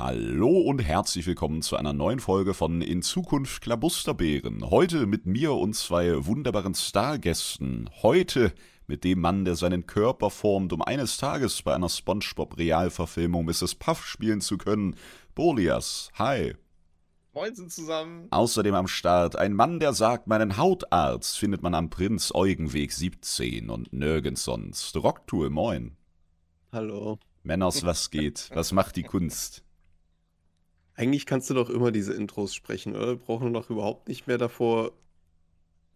Hallo und herzlich willkommen zu einer neuen Folge von In Zukunft Klabusterbären. Heute mit mir und zwei wunderbaren Stargästen. Heute mit dem Mann, der seinen Körper formt, um eines Tages bei einer SpongeBob-Realverfilmung Mrs. Puff spielen zu können. Bolias, hi. Moinsen zusammen. Außerdem am Start ein Mann, der sagt, meinen Hautarzt findet man am Prinz-Eugenweg 17 und nirgends sonst. Rocktool, moin. Hallo. Männers, was geht? Was macht die Kunst? Eigentlich kannst du doch immer diese Intros sprechen, oder? Wir brauchen doch überhaupt nicht mehr davor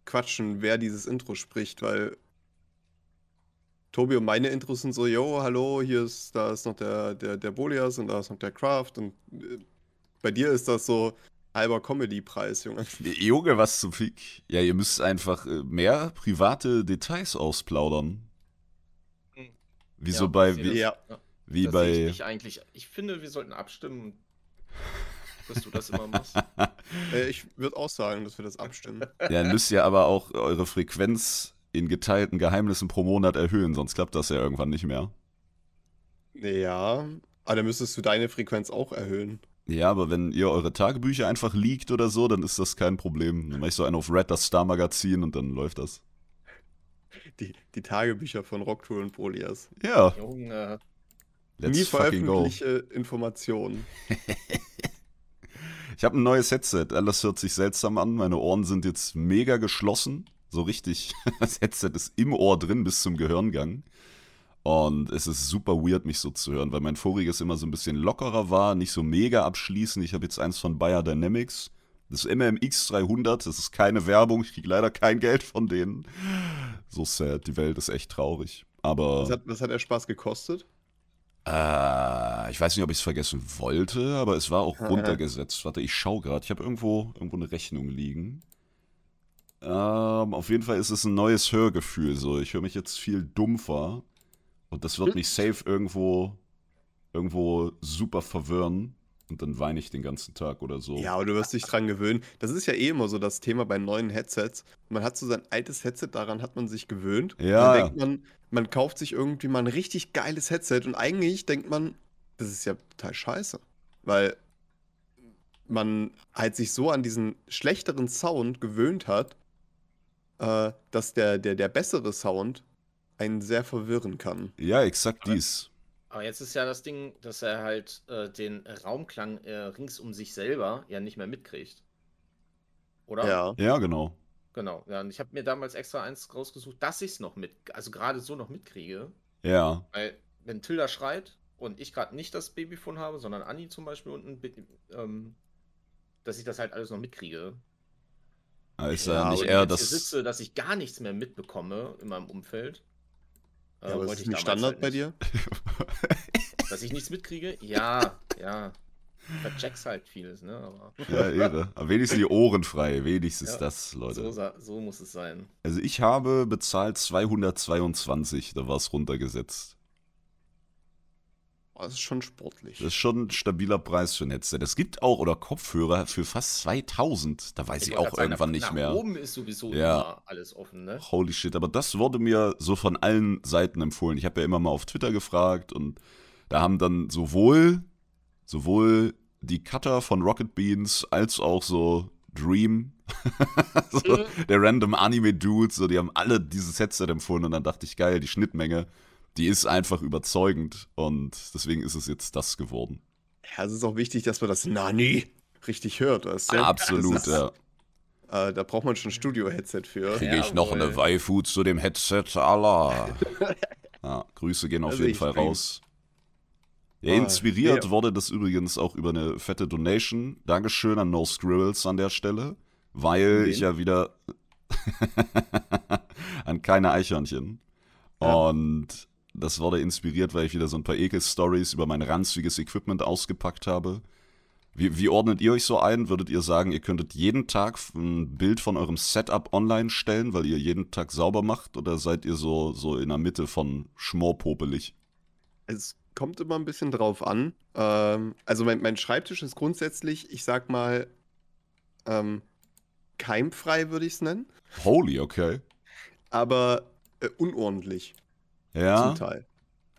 quatschen, wer dieses Intro spricht, weil Tobi und meine Intros sind so, yo, hallo, hier ist, da ist noch der, der, der Bolias und da ist noch der Kraft und äh, bei dir ist das so halber Comedy-Preis, Junge. Junge, was zum Fick? Ja, ihr müsst einfach äh, mehr private Details ausplaudern. Wie so bei, wie, Ja. wie das ich bei, nicht eigentlich. Ich finde, wir sollten abstimmen, dass du das immer machst. Äh, ich würde auch sagen, dass wir das abstimmen. ja, dann müsst ihr aber auch eure Frequenz in geteilten Geheimnissen pro Monat erhöhen, sonst klappt das ja irgendwann nicht mehr. Ja, aber dann müsstest du deine Frequenz auch erhöhen. Ja, aber wenn ihr eure Tagebücher einfach liegt oder so, dann ist das kein Problem. Dann mache ich so einen auf Red, das Star-Magazin und dann läuft das. Die, die Tagebücher von Rocktour und Bolias. Ja, Junge. Let's Nie fucking go. veröffentliche Informationen. Ich habe ein neues Headset. Alles hört sich seltsam an. Meine Ohren sind jetzt mega geschlossen. So richtig. Das Headset ist im Ohr drin bis zum Gehirngang. Und es ist super weird, mich so zu hören, weil mein voriges immer so ein bisschen lockerer war, nicht so mega abschließend. Ich habe jetzt eins von Bayer Dynamics. Das MMX 300. Das ist keine Werbung. Ich kriege leider kein Geld von denen. So sad. Die Welt ist echt traurig. Aber. Was hat, was hat der Spaß gekostet? Äh, ich weiß nicht, ob ich es vergessen wollte, aber es war auch runtergesetzt. Warte, ich schaue gerade. Ich habe irgendwo, irgendwo eine Rechnung liegen. Ähm, auf jeden Fall ist es ein neues Hörgefühl. So, ich höre mich jetzt viel dumpfer und das wird Hm. mich safe irgendwo, irgendwo super verwirren und dann weine ich den ganzen Tag oder so. Ja, aber du wirst dich dran gewöhnen. Das ist ja eh immer so das Thema bei neuen Headsets. Man hat so sein altes Headset, daran hat man sich gewöhnt. Ja. Dann denkt man, man kauft sich irgendwie mal ein richtig geiles Headset und eigentlich denkt man, das ist ja total scheiße. Weil man halt sich so an diesen schlechteren Sound gewöhnt hat, äh, dass der, der, der bessere Sound einen sehr verwirren kann. Ja, exakt dies. Aber jetzt ist ja das Ding, dass er halt äh, den Raumklang äh, rings um sich selber ja nicht mehr mitkriegt. Oder? Ja. Ja, genau. Genau. Ja, und ich habe mir damals extra eins rausgesucht, dass ich es noch mit, also gerade so noch mitkriege. Ja. Weil, wenn Tilda schreit und ich gerade nicht das Babyphone habe, sondern Anni zum Beispiel unten, ähm, dass ich das halt alles noch mitkriege. Ist Ja, ja, nicht Wenn eher das. sitze, dass ich gar nichts mehr mitbekomme in meinem Umfeld. Äh, Ja, aber ist ein Standard halt bei dir? Dass ich nichts mitkriege? Ja, ja. Vercheckst halt vieles, ne? Aber Ja, irre. Aber wenigstens die Ohren frei. Wenigstens Ja. das, Leute. so, so muss es sein. Also ich habe bezahlt 222, da war es runtergesetzt. Das ist schon sportlich. Das ist schon ein stabiler Preis für ein Headset. Es gibt auch, oder Kopfhörer für fast 2000. Da weiß ich, wollte auch sagen, irgendwann nach- nicht nach mehr. oben ist sowieso Ja. immer alles offen, ne? Holy shit, aber das wurde mir so von allen Seiten empfohlen. Ich habe ja immer mal auf Twitter gefragt und da haben dann sowohl, sowohl die Cutter von Rocket Beans als auch so Dream, so Mhm. der random Anime-Dude, so, die haben alle dieses Headset empfohlen und dann dachte ich, geil, die Schnittmenge, die ist einfach überzeugend und deswegen ist es jetzt das geworden. Ja, es ist auch wichtig, dass man das Nani richtig hört. Weißt du? Absolut, ist, ja. Äh, da braucht man schon ein Studio-Headset für. Kriege ich noch Jawohl. eine Waifu zu dem Headset, Allah. ja, Grüße gehen auf Also jeden Fall raus. Ja, Ah, inspiriert ja. wurde das übrigens auch über eine fette Donation. Dankeschön an No Squirrels an der Stelle, weil Wen? ich ja wieder an keine Eichhörnchen. Ja. Und das wurde inspiriert, weil ich wieder so ein paar Ekel-Stories über mein ranziges Equipment ausgepackt habe. Wie, wie ordnet ihr euch so ein? Würdet ihr sagen, ihr könntet jeden Tag ein Bild von eurem Setup online stellen, weil ihr jeden Tag sauber macht? Oder seid ihr so, so in der Mitte von schmorpopelig? Es kommt immer ein bisschen drauf an. Ähm, also mein, mein Schreibtisch ist grundsätzlich, ich sag mal, ähm, keimfrei würde ich es nennen, Holy, okay. aber äh, unordentlich Ja. zum Teil.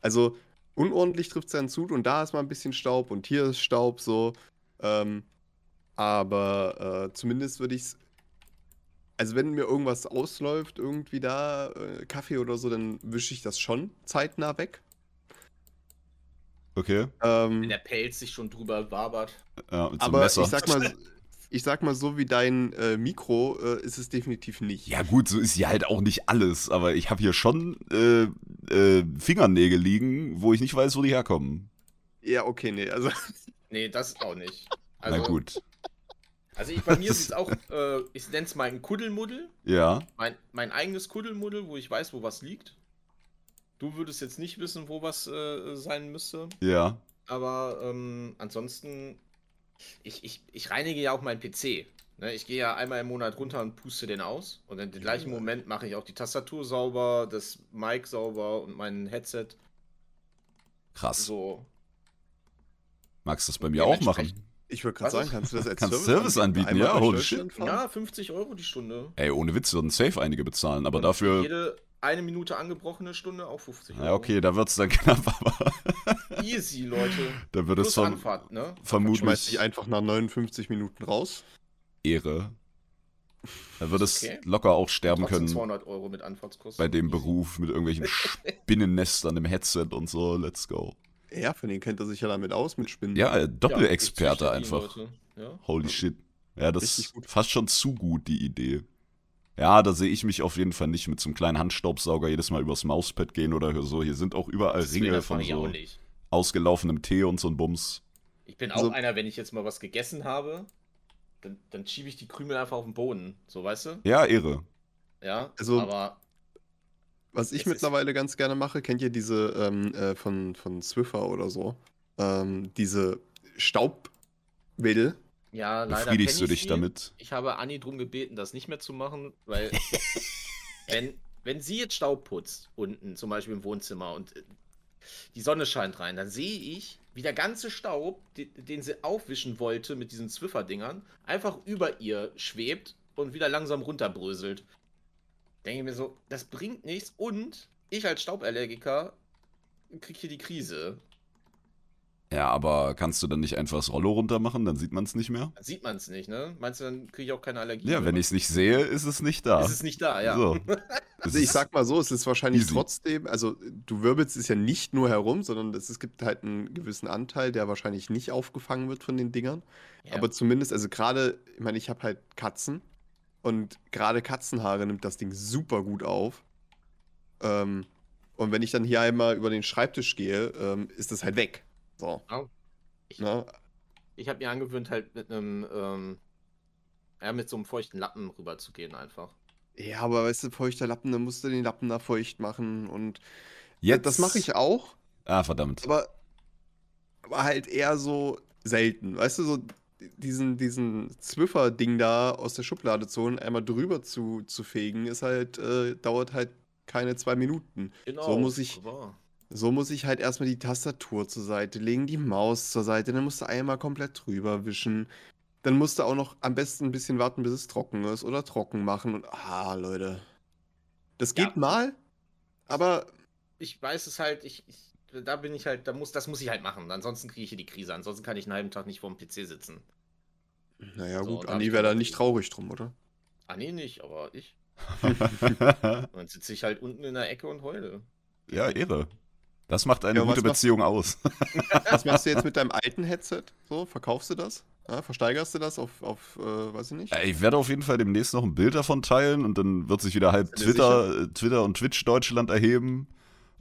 Also unordentlich trifft es dann zu und da ist mal ein bisschen Staub und hier ist Staub so. Ähm, aber äh, zumindest würde ich es. Also, wenn mir irgendwas ausläuft, irgendwie da, äh, Kaffee oder so, dann wische ich das schon zeitnah weg. Okay. Ähm, Wenn der Pelz sich schon drüber wabert. Ja, mit so aber Messer. ich sag mal, ich sag mal so wie dein äh, Mikro äh, ist es definitiv nicht. Ja, gut, so ist ja halt auch nicht alles, aber ich habe hier schon äh, äh, Fingernägel liegen, wo ich nicht weiß, wo die herkommen. Ja, okay, nee. Also, Nee, das auch nicht. Also, Na gut. Also ich, bei mir ist es auch, äh, ich nenne es mal ein Kuddelmuddel. Ja. Mein, mein eigenes Kuddelmuddel, wo ich weiß, wo was liegt. Du würdest jetzt nicht wissen, wo was äh, sein müsste. Ja. Aber ähm, ansonsten, ich, ich, ich reinige ja auch meinen PC. Ne, ich gehe ja einmal im Monat runter und puste den aus. Und in dem gleichen Moment mache ich auch die Tastatur sauber, das Mic sauber und mein Headset Krass. so. Magst du das bei mir auch machen? Ich würde gerade sagen, kannst du das als Kannst Service anbieten, Einmal ja, holy shit. Ja, 50 Euro die Stunde. Ey, ohne Witz würden safe einige bezahlen, aber Und dafür. Jede eine Minute angebrochene Stunde auch 50 Euro. Ja, okay, da wird's dann knapp, aber Easy, Leute. da wird es Plus von Anfahrt, ne? Schmeiß dich vermutlich einfach nach 59 Minuten raus. Ehre. Da wird es Okay. locker auch sterben können 200 Euro mit Anfahrtskosten. bei dem Easy. Beruf mit irgendwelchen Spinnennestern im Headset und so. Let's go. Ja, von denen kennt er sich ja damit aus, mit Spinnen. Ja, äh, Ja, Doppelexperte die einfach. Ja. Holy shit. Ja, das ist fast schon zu gut, die Idee. Ja, da sehe ich mich auf jeden Fall nicht mit so einem kleinen Handstaubsauger jedes Mal übers Mauspad gehen oder so. Hier sind auch überall Das Ringe von so ausgelaufenem Tee und so ein Bums. Ich bin auch Also- einer, wenn ich jetzt mal was gegessen habe, dann, dann schiebe ich die Krümel einfach auf den Boden. So, weißt du? Ja, Ehre. Ja, Also- aber Was ich mittlerweile ganz gerne mache, kennt ihr diese ähm, äh, von, von Swiffer oder so? Ähm, diese Staubwedel. Ja, leider Befriedigst du ich dich sie. damit? Ich habe Anni drum gebeten, das nicht mehr zu machen, weil wenn, wenn sie jetzt Staub putzt, unten zum Beispiel im Wohnzimmer und äh, die Sonne scheint rein, dann sehe ich, wie der ganze Staub, den, den sie aufwischen wollte mit diesen Zwiffer-Dingern, einfach über ihr schwebt und wieder langsam runterbröselt. Denke ich mir so, das bringt nichts und ich als Stauballergiker krieg hier die Krise. Ja, aber kannst du dann nicht einfach das Rollo runter machen? Dann sieht man es nicht mehr? Dann sieht man es nicht, ne? Meinst du, dann kriege ich auch keine Allergie? Ja, wenn ich es nicht sehe, ist es nicht da. Ist es nicht da, ja. So. Also ich ist- sag mal so, es ist wahrscheinlich easy. trotzdem, also du wirbelst es ja nicht nur herum, sondern es, es gibt halt einen gewissen Anteil, der wahrscheinlich nicht aufgefangen wird von den Dingern. Ja. Aber zumindest, also gerade, ich meine, ich habe halt Katzen und gerade Katzenhaare nimmt das Ding super gut auf. Ähm, und wenn ich dann hier einmal über den Schreibtisch gehe, ähm, ist das halt weg. So. Au. Ich- Ne? Ich habe mir angewöhnt, halt mit einem, ähm, ja, mit so einem feuchten Lappen rüber zu gehen einfach. Ja, aber weißt du, feuchter Lappen, dann musst du den Lappen da feucht machen und Jetzt. das mache ich auch, Ah, verdammt. aber, aber halt eher so selten. Weißt du, so diesen, diesen Zwiffer-Ding da aus der Schublade zu holen, einmal drüber zu, zu fegen, ist halt, äh, dauert halt keine zwei Minuten. Genau. So muss ich- Wahr. So muss ich halt erstmal die Tastatur zur Seite legen, die Maus zur Seite, dann musst du einmal komplett drüber wischen. Dann musst du auch noch am besten ein bisschen warten, bis es trocken ist oder trocken machen. Und ah, Leute. Das Ja. geht mal, aber Ich weiß es halt, ich, ich, da bin ich halt, da muss, das muss ich halt machen. Ansonsten kriege ich hier die Krise. Ansonsten kann ich einen halben Tag nicht vor dem PC sitzen. naja, So, gut, Anni wäre da nicht traurig drum, oder? Ah, nee, nicht, aber ich. Dann sitze ich halt unten in der Ecke und heule. ja, Ehre. Das macht eine Ja, gute Beziehung aus. Was machst du jetzt mit deinem alten Headset? So, verkaufst du das? Ja, versteigerst du das auf, auf äh, weiß ich nicht? Ich werde auf jeden Fall demnächst noch ein Bild davon teilen und dann wird sich wieder halb Twitter, äh, Twitter und Twitch Deutschland erheben.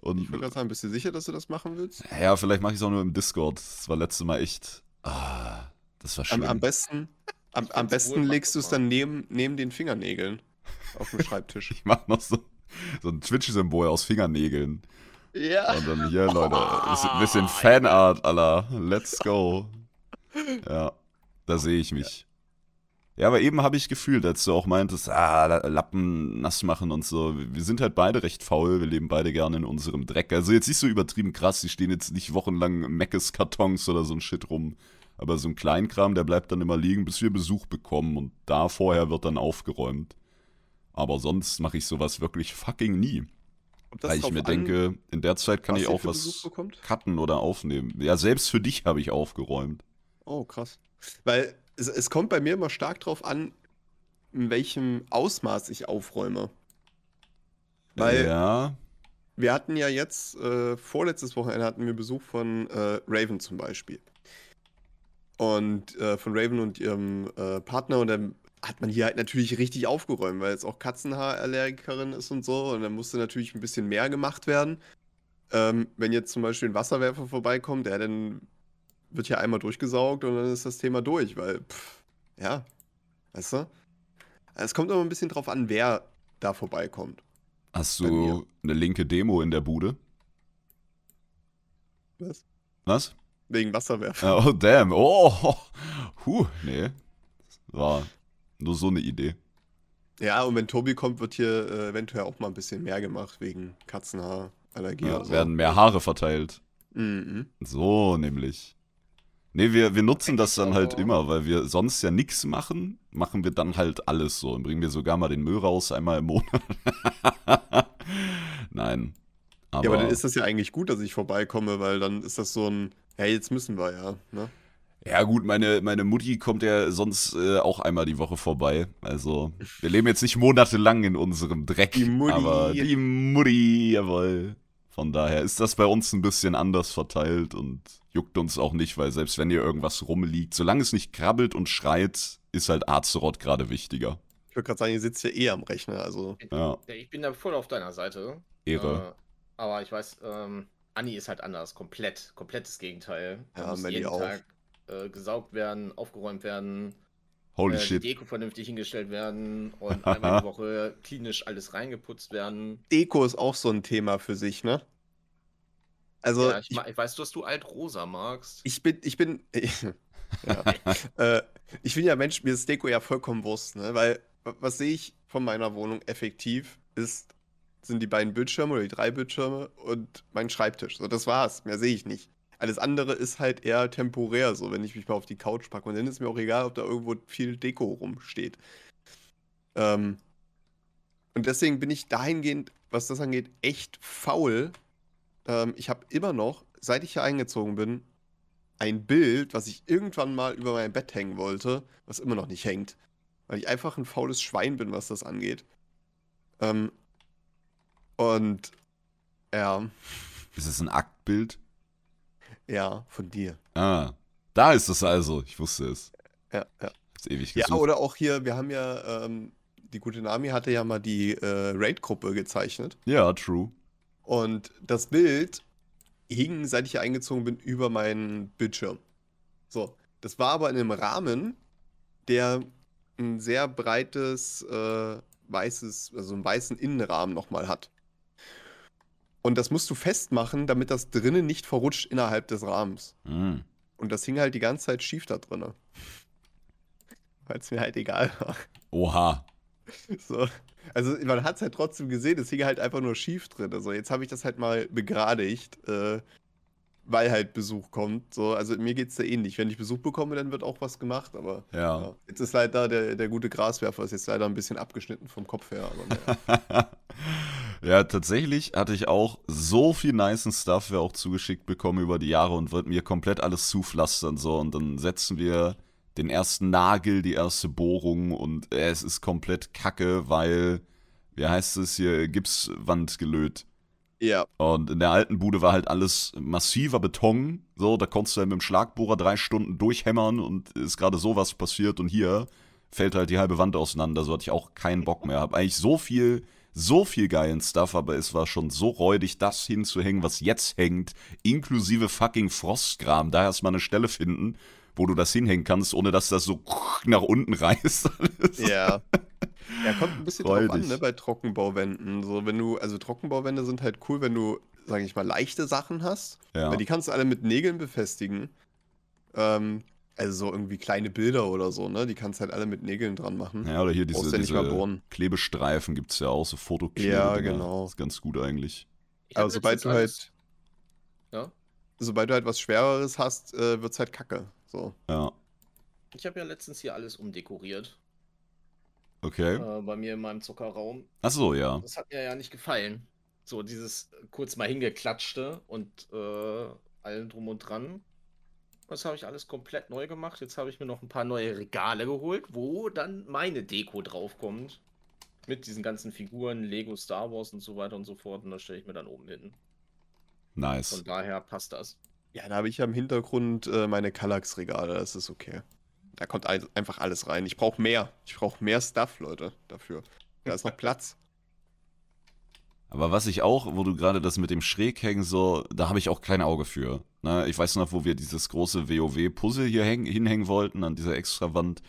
Und Ich würde gerade sagen, bist du sicher, dass du das machen willst? ja, vielleicht mache ich es auch nur im Discord. Das war letztes Mal echt. Ah, das war Am, schlimm. am besten, am, Ich am find's besten wohl, legst du es mach dann neben, neben den Fingernägeln auf dem Schreibtisch. Ich mache noch so, so ein Twitch-Symbol aus Fingernägeln. Ja. Und dann hier, Leute, bisschen, bisschen Fanart, Alter. Let's go. Ja, da sehe ich mich. Ja, aber eben habe ich gefühlt, als du auch meintest, ah, La- Lappen nass machen und so. Wir sind halt beide recht faul, wir leben beide gerne in unserem Dreck. Also jetzt nicht so übertrieben krass, die stehen jetzt nicht wochenlang Meckes-Kartons oder so ein Shit rum. Aber so ein Kleinkram, der bleibt dann immer liegen, bis wir Besuch bekommen und da vorher wird dann aufgeräumt. Aber sonst mache ich sowas wirklich fucking nie. Weil ich mir denke, in der Zeit kann ich auch was cutten oder aufnehmen. Ja, selbst für dich habe ich aufgeräumt. Oh, krass. Weil es, es kommt bei mir immer stark drauf an, in welchem Ausmaß ich aufräume. Weil ja, wir hatten ja jetzt, äh, vorletztes Wochenende hatten wir Besuch von äh, Raven zum Beispiel. Und äh, von Raven und ihrem äh, Partner und dann hat man hier halt natürlich richtig aufgeräumt, weil jetzt auch Katzenhaarallergikerin ist und so und dann musste natürlich ein bisschen mehr gemacht werden. Ähm, wenn jetzt zum Beispiel ein Wasserwerfer vorbeikommt, der dann wird ja einmal durchgesaugt und dann ist das Thema durch, weil, pff, ja, weißt du? Es kommt immer ein bisschen drauf an, wer da vorbeikommt. hast du eine linke Demo in der Bude? Was? Was? Wegen Wasserwerfer. Oh, damn. Oh, huh, nee. War nur so eine Idee. Ja, und wenn Tobi kommt, wird hier äh, eventuell auch mal ein bisschen mehr gemacht wegen Katzenhaarallergie. Ja, oder so. werden mehr Haare verteilt. Mhm. So, nämlich. Nee, wir, wir nutzen das dann halt Oh. immer, weil wir sonst ja nichts machen, machen wir dann halt alles so. Und bringen wir sogar mal den Müll raus, einmal im Monat. Nein. Aber, Ja, aber dann ist das ja eigentlich gut, dass ich vorbeikomme, weil dann ist das so ein, hey, jetzt müssen wir ja. Ne? Ja gut, meine, meine Mutti kommt ja sonst äh, auch einmal die Woche vorbei. Also, wir leben jetzt nicht monatelang in unserem Dreck. Die Mutti. Aber die Mutti, jawohl. Von daher ist das bei uns ein bisschen anders verteilt und juckt uns auch nicht, weil selbst wenn hier irgendwas rumliegt, solange es nicht krabbelt und schreit, ist halt Azeroth gerade wichtiger. Ich würde gerade sagen, ihr sitzt ja eh am Rechner, also. Ja, Ja, ich bin da voll auf deiner Seite. Ehre. Äh, aber ich weiß, ähm, Anni ist halt anders. Komplett. Komplettes Gegenteil. Ja, jeden auch. Tag äh, gesaugt werden, aufgeräumt werden, Holy äh, die shit. Deko vernünftig hingestellt werden und einmal die Woche klinisch alles reingeputzt werden. Deko ist auch so ein Thema für sich, ne? Also, ja, ich, ich, ich weiß, dass du alt-rosa magst. ich bin, ich bin, ja. äh, ich bin ja Mensch, mir ist Deko ja vollkommen Wurst, ne? Weil, wa- was sehe ich von meiner Wohnung effektiv, ist, sind die beiden Bildschirme oder die drei Bildschirme und mein Schreibtisch. So, das war's. Mehr sehe ich nicht. Alles andere ist halt eher temporär, so, wenn ich mich mal auf die Couch packe. Und dann ist mir auch egal, ob da irgendwo viel Deko rumsteht. Ähm, und deswegen bin ich dahingehend, was das angeht, echt faul. Ähm, ich habe immer noch, seit ich hier eingezogen bin, ein Bild, was ich irgendwann mal über mein Bett hängen wollte, was immer noch nicht hängt. Weil ich einfach ein faules Schwein bin, was das angeht. Ähm, und ja, Ist es ein Aktbild? Ja, von dir. Ah, da ist es also. Ich wusste es. Ja, ja. Ist ewig Ja, gesucht. oder auch hier, wir haben ja, ähm, die gute Nami hatte ja mal die äh, Raid-Gruppe gezeichnet. Ja, true. Und das Bild hing, seit ich hier eingezogen bin, über meinen Bildschirm. So, das war aber in einem Rahmen, der ein sehr breites äh, weißes, also einen weißen Innenrahmen nochmal hat. Und das musst du festmachen, damit das drinnen nicht verrutscht innerhalb des Rahmens. Hm. Und das hing halt die ganze Zeit schief da drinnen. Weil es mir halt egal war. Oha. So. Also man hat es halt trotzdem gesehen, es hing halt einfach nur schief drin. Also jetzt habe ich das halt mal begradigt, äh, weil halt Besuch kommt. So. Also mir geht es da ähnlich. Wenn ich Besuch bekomme, dann wird auch was gemacht, aber Ja. ja. jetzt ist leider der, der gute Graswerfer ist jetzt leider ein bisschen abgeschnitten vom Kopf her. Aber naja. Ja, tatsächlich hatte ich auch so viel nicen Stuff wir auch zugeschickt bekommen über die Jahre und wird mir komplett alles zupflastern so und dann setzen wir den ersten Nagel, die erste Bohrung und äh, es ist komplett kacke, weil, wie heißt es hier, Gipswand gelöt. ja, Und in der alten Bude war halt alles massiver Beton. So, da konntest du halt mit dem Schlagbohrer drei Stunden durchhämmern und ist gerade sowas passiert. Und hier fällt halt die halbe Wand auseinander. So hatte ich auch keinen Bock mehr. Hab eigentlich so viel, so viel geilen Stuff, aber es war schon so räudig, das hinzuhängen, was jetzt hängt, inklusive fucking Frostgram. Da erstmal eine Stelle finden, wo du das hinhängen kannst, ohne dass das so nach unten reißt. Alles. ja. Ja, kommt ein bisschen drauf an, ne, bei Trockenbauwänden. So, wenn du, also Trockenbauwände sind halt cool, wenn du, sage ich mal, leichte Sachen hast. Ja. Weil die kannst du alle mit Nägeln befestigen. Ähm, also so irgendwie kleine Bilder oder so, ne? Die kannst du halt alle mit Nägeln dran machen. Ja, oder hier diese, ja diese. Klebestreifen gibt es ja auch, so Fotokleber. Ja, genau. Ist ganz gut eigentlich. Ich Aber sobald du alles- halt, Ja? sobald du halt was Schwereres hast, äh, wird's halt kacke. So. Ja, Ich habe ja letztens hier alles umdekoriert. okay. Äh, bei mir in meinem Zuckerraum. Ach so, ja. Das hat mir ja nicht gefallen. So dieses kurz mal hingeklatschte und äh, allen drum und dran. Das habe ich alles komplett neu gemacht. Jetzt habe ich mir noch ein paar neue Regale geholt, wo dann meine Deko draufkommt. Mit diesen ganzen Figuren, Lego, Star Wars und so weiter und so fort. Und das stelle ich mir dann oben hin. Nice. Von daher passt das. Ja, da habe ich ja im Hintergrund äh, meine Kallax-Regale, das ist okay. Da kommt ein, einfach alles rein. Ich brauche mehr. Ich brauche mehr Stuff, Leute, dafür. Da ist noch Platz. Aber was ich auch, wo du gerade das mit dem Schräghängen so, da habe ich auch kein Auge für. Ne? Ich weiß noch, wo wir dieses große WoW-Puzzle hier häng, hinhängen wollten, an dieser Extrawand.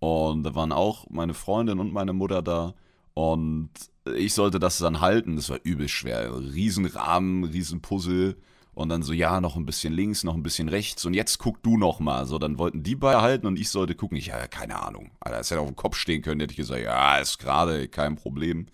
Und da waren auch meine Freundin und meine Mutter da. Und ich sollte das dann halten. Das war übel schwer. Riesenrahmen, Riesenpuzzle. Und dann so, ja, noch ein bisschen links, noch ein bisschen rechts. Und jetzt guck du noch mal. So, dann wollten die beide halten und ich sollte gucken. Ich, ja, keine Ahnung. Alter, es hätte auf dem Kopf stehen können, hätte ich gesagt, ja, ist gerade, kein Problem.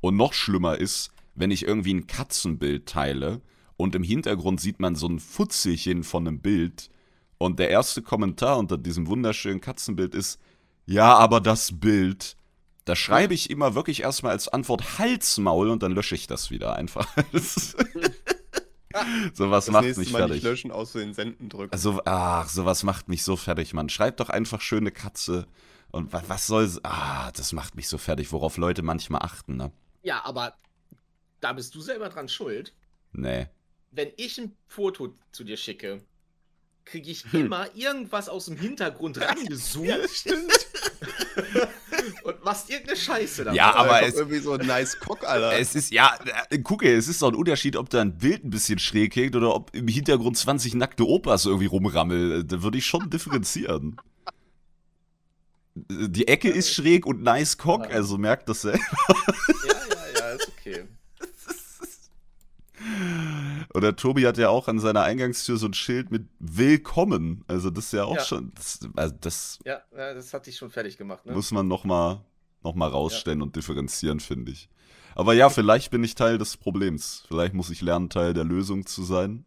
Und noch schlimmer ist, wenn ich irgendwie ein Katzenbild teile und im Hintergrund sieht man so ein Futzelchen von einem Bild und der erste Kommentar unter diesem wunderschönen Katzenbild ist, ja, aber das Bild, da schreibe ich immer wirklich erstmal als Antwort Halsmaul und dann lösche ich das wieder einfach. sowas Das macht nächste mich Mal nicht fertig. löschen, aus den Senden drücken. Also, ach, sowas macht mich so fertig, Mann. Schreibt doch einfach schöne Katze. Und was, was soll's? Ah, das macht mich so fertig, worauf Leute manchmal achten, ne? Ja, aber da bist du selber dran schuld. Nee. Wenn ich ein Foto zu dir schicke, kriege ich Hm. immer irgendwas aus dem Hintergrund rangezoomt stimmt. und machst irgendeine Scheiße damit. Ja, aber es- irgendwie so ein nice Cock, Alter. Es ist, ja, äh, gucke, es ist doch ein Unterschied, ob da ein Bild ein bisschen schräg hängt oder ob im Hintergrund 20 nackte Opas irgendwie rumrammeln. Da würde ich schon differenzieren. Die Ecke ist schräg und nice cock, Ja. also merkt das selber. Ja, ja, ja, ist okay. Oder Tobi hat ja auch an seiner Eingangstür so ein Schild mit Willkommen. Also das ist ja auch Ja. schon, das, also das Ja, ja, das hat dich schon fertig gemacht, ne? muss man nochmal noch mal rausstellen und differenzieren, finde ich. Aber ja, vielleicht bin ich Teil des Problems. Vielleicht muss ich lernen, Teil der Lösung zu sein.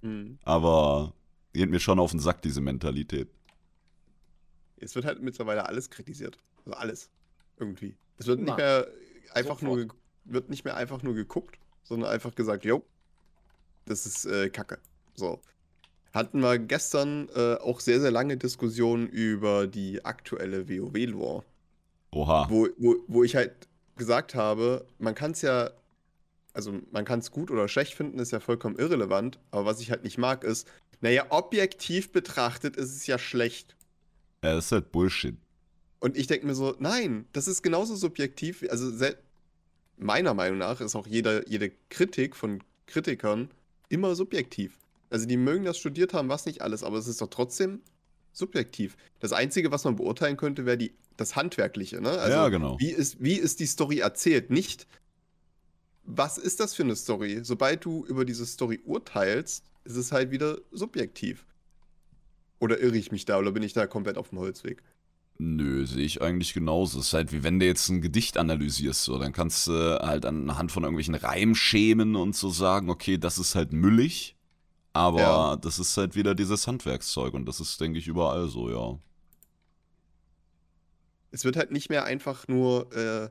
Hm. Aber geht mir schon auf den Sack, diese Mentalität. Es wird halt mittlerweile alles kritisiert. Also alles. Irgendwie. Es wird nicht mehr einfach Sofort. nur wird nicht mehr einfach nur geguckt, sondern einfach gesagt, jo, das ist äh, Kacke. So. Hatten wir gestern äh, auch sehr, sehr lange Diskussionen über die aktuelle WoW-Lore. Oha. Wo, wo, wo ich halt gesagt habe, man kann es ja, also man kann es gut oder schlecht finden, ist ja vollkommen irrelevant, aber was ich halt nicht mag ist, naja, objektiv betrachtet ist es ja schlecht. Ja, das ist halt Bullshit. Und ich denke mir so, nein, das ist genauso subjektiv. Also meiner Meinung nach ist auch jeder, jede Kritik von Kritikern immer subjektiv. Also die mögen das studiert haben, was nicht alles, aber es ist doch trotzdem subjektiv. Das Einzige, was man beurteilen könnte, wäre die, das Handwerkliche. Ne? Also ja, genau. wie, ist, wie ist die Story erzählt? Nicht, was ist das für eine Story? Sobald du über diese Story urteilst, ist es halt wieder subjektiv. Oder irre ich mich da oder bin ich da komplett auf dem Holzweg? Nö, sehe ich eigentlich genauso. Es ist halt wie wenn du jetzt ein Gedicht analysierst, so, dann kannst du halt anhand von irgendwelchen Reimschemen und so sagen, okay, das ist halt müllig, aber Ja. das ist halt wieder dieses Handwerkszeug und das ist, denke ich, überall so, ja. es wird halt nicht mehr einfach nur, äh,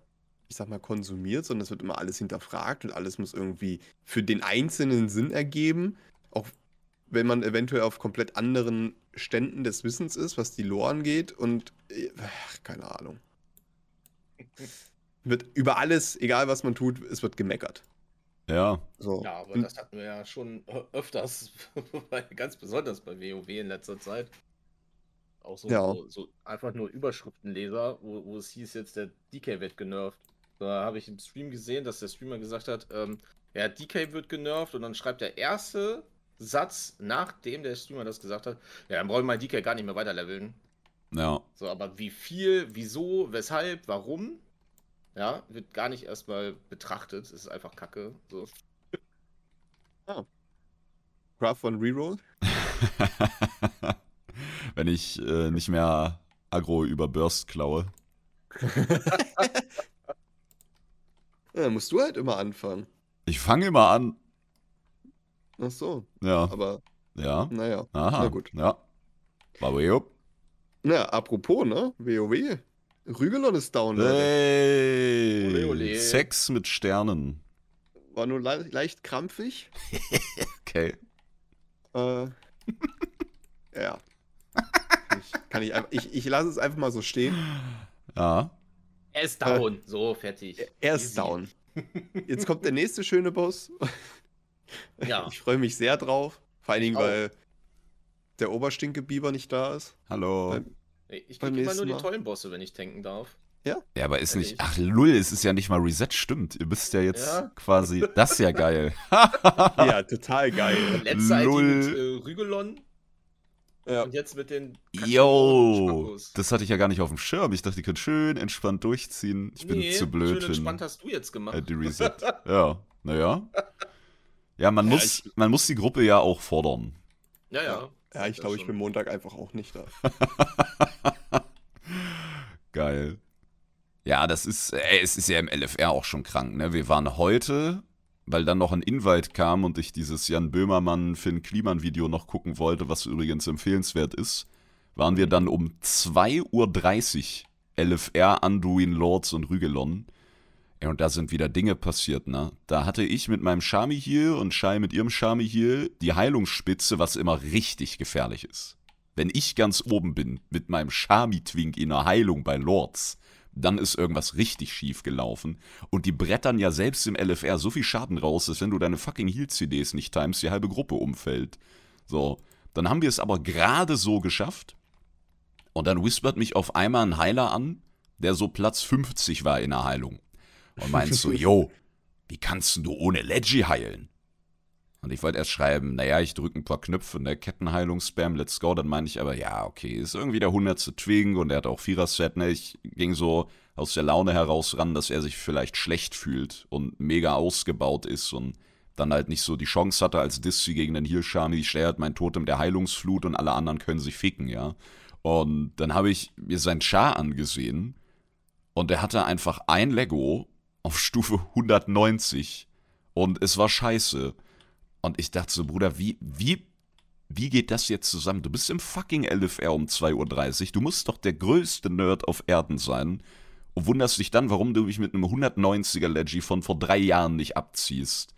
ich sag mal, konsumiert, sondern es wird immer alles hinterfragt und alles muss irgendwie für den Einzelnen Sinn ergeben. Auch wenn man eventuell auf komplett anderen Ständen des Wissens ist, was die Lore angeht und äh, ach, keine Ahnung. Wird über alles, egal was man tut, es wird gemeckert. Ja, So. Ja, aber Und- das hatten wir ja schon öfters, ganz besonders bei WoW in letzter Zeit. Auch so, Ja. so, so einfach nur Überschriftenleser, wo, wo es hieß jetzt, der DK wird genervt. Da habe ich im Stream gesehen, dass der Streamer gesagt hat, ähm, ja, DK wird genervt und dann schreibt der erste Satz, nachdem der Streamer das gesagt hat, ja, dann brauche ich mal DK gar nicht mehr weiterleveln. ja. So, aber wie viel, wieso, weshalb, warum, ja, wird gar nicht erstmal betrachtet. Es ist einfach Kacke. So. Craft One Reroll. wenn ich äh, nicht mehr Agro über Burst klaue. Ja, dann musst du halt immer anfangen. Ich fange immer an. Ach so, Ja, aber ja. naja. Aha. Na gut. Ja. Babeo. Na, apropos, ne? WoW. Rügelon ist down, Leute. Hey. Ole, ole. Sex mit Sternen. war nur le leicht krampfig. Okay. Äh, ja. Ich, kann ich, ich, ich lasse es einfach mal so stehen. Ja. Er ist down. so, fertig. Er ist Easy. down. Jetzt kommt der nächste schöne Boss. Ja. Ich freue mich sehr drauf. Vor allen Dingen, auch. weil der Oberstinke-Biber nicht da ist. Hallo. Beim- Ich kriege immer nur die Mal. tollen Bosse, wenn ich tanken darf. Ja, aber ist nicht. Ach, Lull, es ist ja nicht mal Reset, stimmt. Ihr bist ja jetzt Ja. quasi. Das ist ja geil. Ja, total geil. Letzte Lull. Mit äh, Rügelon Ja. und jetzt mit den Yo, das hatte ich ja gar nicht auf dem Schirm. Ich dachte, die können schön entspannt durchziehen. Ich bin Nee, zu blöd schön entspannt hast du jetzt gemacht. äh, die Reset. Ja, naja. Ja, man Ja, muss, man muss die Gruppe ja auch fordern. ja, ja. Ja, ich glaube, ich bin Montag einfach auch nicht da. Geil. Ja, das ist, ey, es ist ja im LFR auch schon krank, ne? Wir waren heute, weil dann noch ein Invite kam und ich dieses Jan Böhmermann Finn Kliman Video noch gucken wollte, was übrigens empfehlenswert ist, waren wir dann um 2.30 Uhr LFR, Anduin, Lords und Rügelon. Ja, und da sind wieder Dinge passiert, ne? Da hatte ich mit meinem Shami hier und Shai mit ihrem Shami hier die Heilungsspitze, was immer richtig gefährlich ist. Wenn ich ganz oben bin mit meinem Shami-Twink in der Heilung bei Lords, dann ist irgendwas richtig schief gelaufen. Und die brettern ja selbst im LFR so viel Schaden raus, dass wenn du deine fucking Heal-CDs nicht timest, die halbe Gruppe umfällt. So, dann haben wir es aber gerade so geschafft. Und dann whispert mich auf einmal ein Heiler an, der so Platz 50 war in der Heilung. Und meint so, yo, wie kannst du ohne Leggy heilen? Und ich wollte erst schreiben, naja, ich drücke ein paar Knöpfe, ne, Kettenheilung, Spam, let's go. Dann meinte ich aber, ja, okay, ist irgendwie der hundertste Twing und er hat auch Vierer-Set, ne. Ich ging so aus der Laune heraus ran, dass er sich vielleicht schlecht fühlt und mega ausgebaut ist und dann halt nicht so die Chance hatte als Dissi gegen den ich stelle halt mein Totem der Heilungsflut und alle anderen können sich ficken, ja. Und dann habe ich mir sein Char angesehen und er hatte einfach ein Lego auf Stufe 190 und es war scheiße. Und ich dachte so, Bruder, wie, wie, wie geht das jetzt zusammen? Du bist im fucking LFR um 2.30 Uhr. Du musst doch der größte Nerd auf Erden sein. Und wunderst dich dann, warum du mich mit einem 190er Leggy von vor drei Jahren nicht abziehst.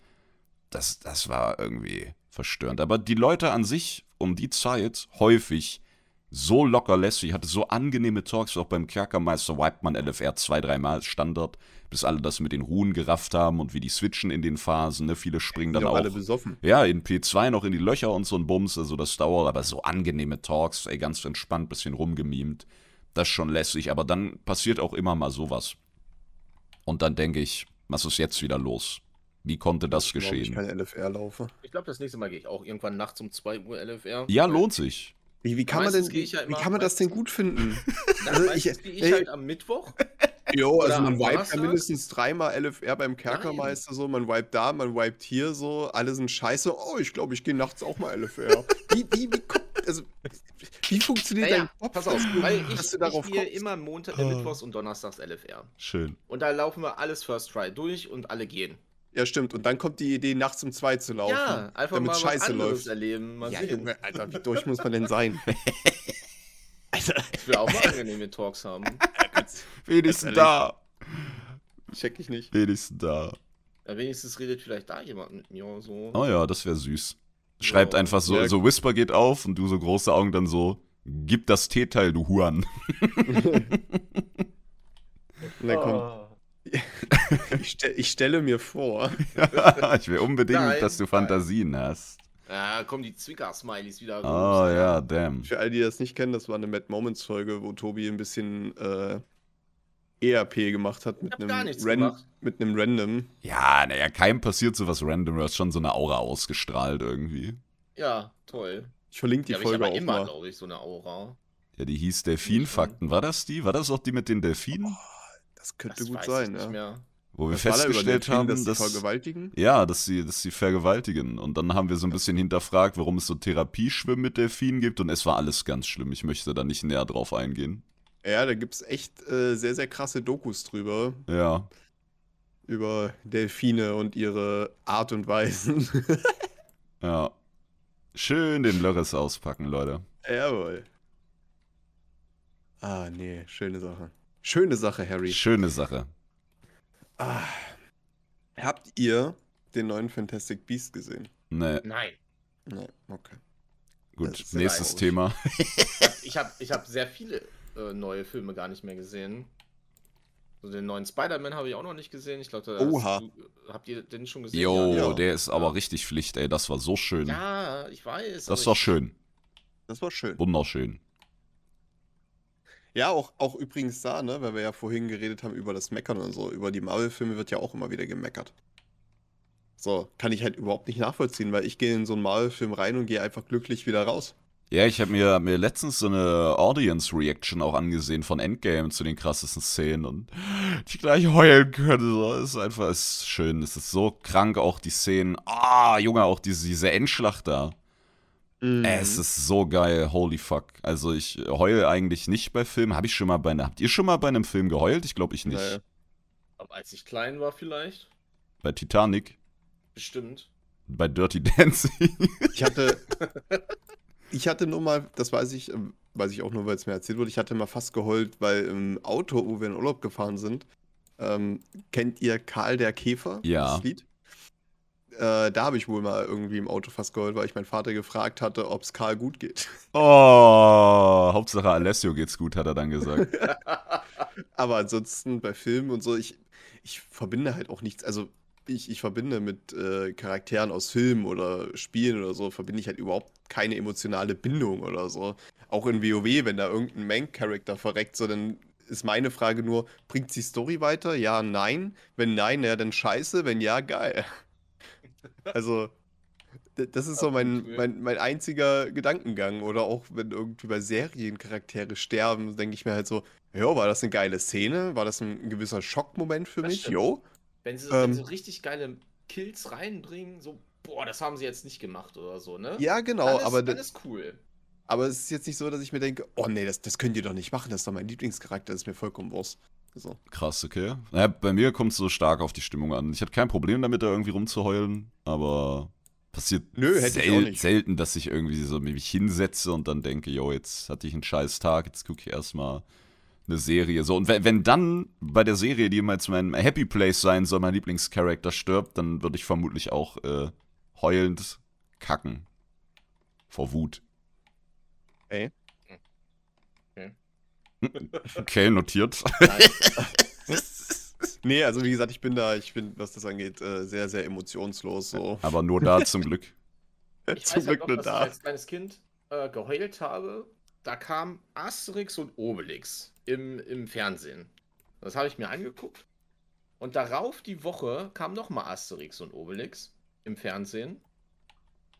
Das, das war irgendwie verstörend. Aber die Leute an sich um die Zeit häufig so locker lässig, hatte so angenehme Talks, auch beim Kerkermeister wiped man LFR zwei, dreimal Standard, bis alle das mit den Ruhen gerafft haben und wie die switchen in den Phasen, ne? Viele springen dann auch alle besoffen. Ja, in P2 noch in die Löcher und so ein Bums, also das dauert, aber so angenehme Talks, ey, ganz entspannt, bisschen rumgemimt. Das ist schon lässig, aber dann passiert auch immer mal sowas. Und dann denke ich, was ist jetzt wieder los? Wie konnte das ich geschehen? kein LFR laufe. Ich glaube, das nächste Mal gehe ich auch irgendwann nachts um 2 Uhr LFR. Ja, lohnt sich. Wie, wie kann man denn, ich ja wie immer- kann man das denn gut finden? Na, Also ich- gehe ich ey- halt am Mittwoch. Jo, also man wiped ja mindestens dreimal LFR beim Kerkermeister so, man wiped da, man wiped hier so, alle sind scheiße. Oh, ich glaube, ich gehe nachts auch mal LFR. wie, wie, wie, also, wie funktioniert Naja, dein Kopf, pass auf, weil ich, dass du darauf ich gehe kommst? immer Montag, äh, Mittwochs und Donnerstags LFR. Schön. Und da laufen wir alles First Try durch und alle gehen. Ja, stimmt. Und dann kommt die Idee, nachts um zwei zu laufen. Ja, einfach damit mal was Scheiße anderes läuft. erleben. Mal Ja, sehen. Junge, Alter, wie durch muss man denn sein? Alter, Ich will auch mal angenehme Talks haben. Wenigstens da. check ich nicht. Wenigstens da. Ja, wenigstens redet vielleicht da jemand mit mir so. Oh ja, das wäre süß. Schreibt Ja. einfach so, Ja. so Whisper geht auf und du so große Augen dann so, gib das Teeteil, du Huan. Und dann kommt, Ah. ich, stell, ich stelle mir vor, ich will unbedingt, Nein, dass du nein. Fantasien hast. Ja, kommen die Zwicker-Smileys wieder Oh raus. ja, damn. für alle, die das nicht kennen, das war eine Mad Moments Folge, wo Tobi ein bisschen äh, ERP gemacht hat mit hab einem, gar nichts Ran gemacht. mit einem Random. Ja, naja, keinem passiert sowas random, du hast schon so eine Aura ausgestrahlt irgendwie. Ja, toll. Ich verlinke die Die habe ich Folge aber auch immer, mal. glaube ich, so eine Aura. Ja, die hieß Delfinfakten. War das die? War das auch die mit den Delfinen? Das könnte Das gut weiß sein, ich nicht ja. mehr. Wo wir Das festgestellt haben, dass dass. sie vergewaltigen. Ja, dass sie, dass sie vergewaltigen. Und dann haben wir so ein bisschen hinterfragt, warum es so Therapieschwimmen mit Delfinen gibt. Und es war alles ganz schlimm. Ich möchte da nicht näher drauf eingehen. Ja, da gibt es echt äh, sehr, sehr krasse Dokus drüber. Ja. Über Delfine und ihre Art und Weisen. Ja. Schön den Lörres auspacken, Leute. Jawohl. Ah, nee, schöne Sache. Schöne Sache, Harry. Schöne Sache. Ah. Habt ihr den neuen Fantastic Beast gesehen? Nee, Nein. Nee, okay. gut, nächstes. Thema. Ich habe ich hab sehr viele äh, neue Filme gar nicht mehr gesehen. So den neuen Spider-Man habe ich auch noch nicht gesehen. Ich glaube, da Oha. hast du- habt ihr den schon gesehen? Jo, Ja. der ist aber richtig Pflicht, ey. Das war so schön. Ja, ich weiß. das war ich- schön. Das war schön. Wunderschön. Ja, auch, auch übrigens da, ne, weil wir ja vorhin geredet haben über das Meckern und so. Über die Marvel-Filme wird ja auch immer wieder gemeckert. So, kann ich halt überhaupt nicht nachvollziehen, weil ich gehe in so einen Marvel-Film rein und gehe einfach glücklich wieder raus. Ja, ich habe mir, mir letztens so eine Audience-Reaction auch angesehen von Endgame zu den krassesten Szenen und die gleich heulen können. So. Ist einfach ist schön. Es ist so krank, auch die Szenen. Ah, Junge, auch diese, diese Endschlacht da. Mhm. Es ist so geil, holy fuck. Also ich heule eigentlich nicht bei Filmen. Habe ich schon mal bei einer. Habt ihr schon mal bei einem Film geheult? Ich glaube ich nicht. Naja. Aber als ich klein war, vielleicht. Bei Titanic, Bestimmt. bei Dirty Dancing. Ich hatte, ich hatte nur mal, das weiß ich, ähm, weiß ich auch nur, weil es mir erzählt wurde, ich hatte mal fast geheult, weil im Auto, wo wir in Urlaub gefahren sind, ähm, kennt ihr Karl der Käfer? Ja. Das Lied? Äh, da habe ich wohl mal irgendwie im Auto fast geheult, weil ich meinen Vater gefragt hatte, ob es Karl gut geht. Oh, Hauptsache Alessio geht's gut, hat er dann gesagt. Aber ansonsten bei Filmen und so, ich, ich verbinde halt auch nichts. Also ich, ich verbinde mit äh, Charakteren aus Filmen oder Spielen oder so, verbinde ich halt überhaupt keine emotionale Bindung oder so. Auch in WoW, wenn da irgendein Main-Character verreckt, so dann ist meine Frage nur, bringt die Story weiter? Ja, nein. Wenn nein, ja, dann scheiße. Wenn ja, geil. Also, das ist so mein, mein, mein einziger Gedankengang. Oder auch wenn irgendwie bei Serien Charaktere sterben, denke ich mir halt so, Jo, war das eine geile Szene? War das ein gewisser Schockmoment für Das mich? stimmt. Jo. Wenn sie, Ähm. wenn sie richtig geile Kills reinbringen, so, boah, das haben sie jetzt nicht gemacht oder so, ne? Ja, genau, dann ist, aber, dann ist cool. aber es ist jetzt nicht so, dass ich mir denke, oh nee, das, das könnt ihr doch nicht machen, das ist doch mein Lieblingscharakter, das ist mir vollkommen wurscht. So. Krass, okay. Ja, bei mir kommt es so stark auf die Stimmung an. Ich hatte kein Problem damit, da irgendwie rumzuheulen, aber passiert Nö, sel selten, dass ich irgendwie so mich hinsetze und dann denke, yo, jetzt hatte ich einen scheiß Tag, jetzt gucke ich erstmal eine Serie. So, und wenn, wenn dann bei der Serie, die immer jetzt mein Happy Place sein soll, mein Lieblingscharakter stirbt, dann würde ich vermutlich auch äh, heulend kacken. Vor Wut. Okay. Okay, notiert. Nee, also wie gesagt, ich bin da, ich bin, was das angeht, äh, sehr, sehr emotionslos. So. Aber nur da zum Glück. Ich Zum weiß Glück nur da. ich als kleines Kind äh, geheult habe. Da kam Asterix und Obelix im, im Fernsehen. Das habe ich mir angeguckt. Und darauf die Woche kam nochmal Asterix und Obelix im Fernsehen.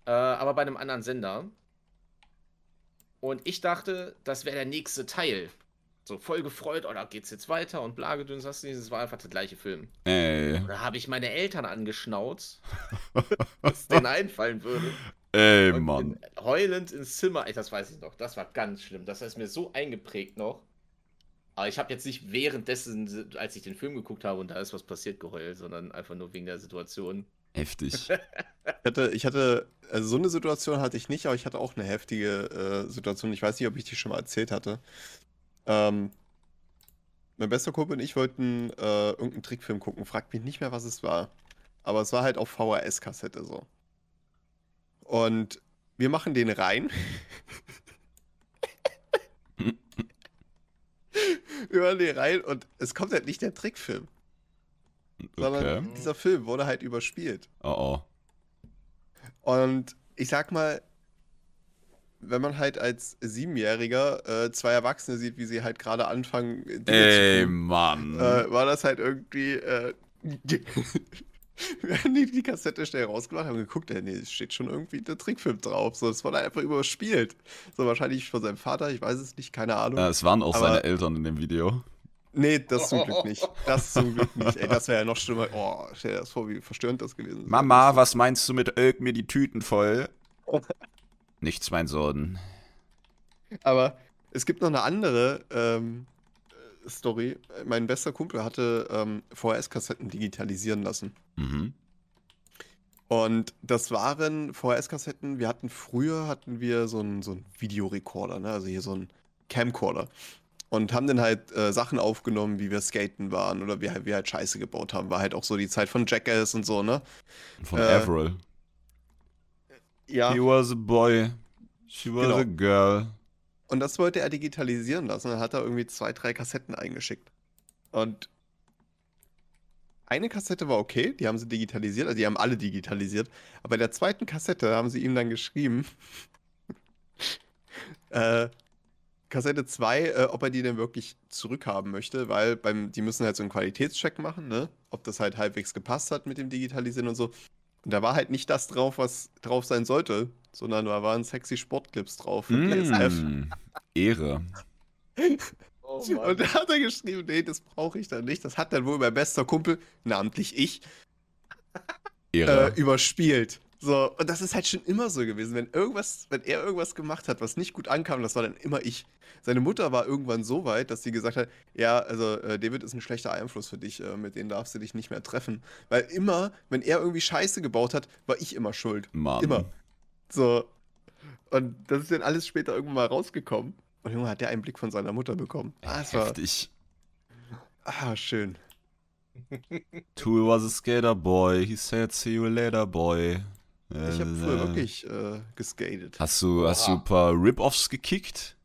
Äh, aber bei einem anderen Sender. Und ich dachte, das wäre der nächste Teil. So voll gefreut, oh, da geht's jetzt weiter und Blagedöns hast du nicht. Es war einfach der gleiche Film. Ey, Da habe ich meine Eltern angeschnauzt, was denen einfallen würde. ey, Und Mann. Heulend ins Zimmer. Ey, das weiß ich noch. Das war ganz schlimm. Das ist mir so eingeprägt noch. Aber ich habe jetzt nicht währenddessen, als ich den Film geguckt habe und da ist was passiert, geheult, sondern einfach nur wegen der Situation. Heftig. Ich hatte, ich hatte, also so eine Situation hatte ich nicht, aber ich hatte auch eine heftige äh, Situation. Ich weiß nicht, ob ich die schon mal erzählt hatte. Ähm, mein bester Kumpel und ich wollten äh, irgendeinen Trickfilm gucken. Fragt mich nicht mehr, was es war. Aber es war halt auf VHS-Kassette so. Und wir machen den rein. wir machen den rein und es kommt halt nicht der Trickfilm, sondern Okay. dieser Film wurde halt überspielt. Oh oh. Und ich sag mal, wenn man halt als Siebenjähriger äh, zwei Erwachsene sieht, wie sie halt gerade anfangen, Dinge Ey, zu tun, Mann. äh, war das halt irgendwie. Äh, wir haben die, die Kassette schnell rausgemacht, haben geguckt, äh, nee, es steht schon irgendwie der Trickfilm drauf. So, es wurde einfach überspielt. So wahrscheinlich von seinem Vater, ich weiß es nicht, keine Ahnung. Ja, es waren auch Aber- seine Eltern in dem Video. Nee, das zum Glück nicht. Das zum Glück nicht. Ey, das wäre ja noch schlimmer. Oh, stell dir das vor, wie verstörend das gewesen wäre. Mama, was meinst du mit Ölk mir die Tüten voll? Nichts, mein Sohn. Aber es gibt noch eine andere ähm, äh, Story. Mein bester Kumpel hatte ähm, VHS-Kassetten digitalisieren lassen. Mhm. Und das waren VHS-Kassetten. Wir hatten früher hatten wir so einen so einen Videorekorder, ne? also hier so einen Camcorder. Und haben dann halt äh, Sachen aufgenommen, wie wir skaten waren oder wie wir halt Scheiße gebaut haben. War halt auch so die Zeit von Jackass und so, ne? Von Äh, Avril. Ja. He was a boy. She was Genau. a girl. Und das wollte er digitalisieren lassen. Dann hat er irgendwie zwei, drei Kassetten eingeschickt. Und eine Kassette war okay, die haben sie digitalisiert, also die haben alle digitalisiert. Aber bei der zweiten Kassette haben sie ihm dann geschrieben, äh, Kassette 2, äh, ob er die denn wirklich zurückhaben möchte, weil beim, die müssen halt so einen Qualitätscheck machen, ne? Ob das halt halbwegs gepasst hat mit dem Digitalisieren und so. Und da war halt nicht das drauf, was drauf sein sollte, sondern da waren sexy Sportclips drauf von DSF. Mm, Ehre. Oh Und da hat er geschrieben, nee, das brauche ich dann nicht. Das hat dann wohl mein bester Kumpel, namentlich ich, Ehre. äh, überspielt. So, und das ist halt schon immer so gewesen. Wenn irgendwas, wenn er irgendwas gemacht hat, was nicht gut ankam, das war dann immer ich. Seine Mutter war irgendwann so weit, dass sie gesagt hat, ja, also äh, David ist ein schlechter Einfluss für dich, äh, mit denen darfst du dich nicht mehr treffen. Weil immer, wenn er irgendwie Scheiße gebaut hat, war ich immer schuld. Mann. Immer. So. Und das ist dann alles später irgendwann mal rausgekommen. Und Junge, hat der einen Blick von seiner Mutter bekommen. Ah, es war, Heftig. ah schön. Tool was a skater boy. He said, see you later, boy. Ich habe Äh, früher wirklich äh, geskatet. Hast du, hast du ein paar Rip-Offs gekickt?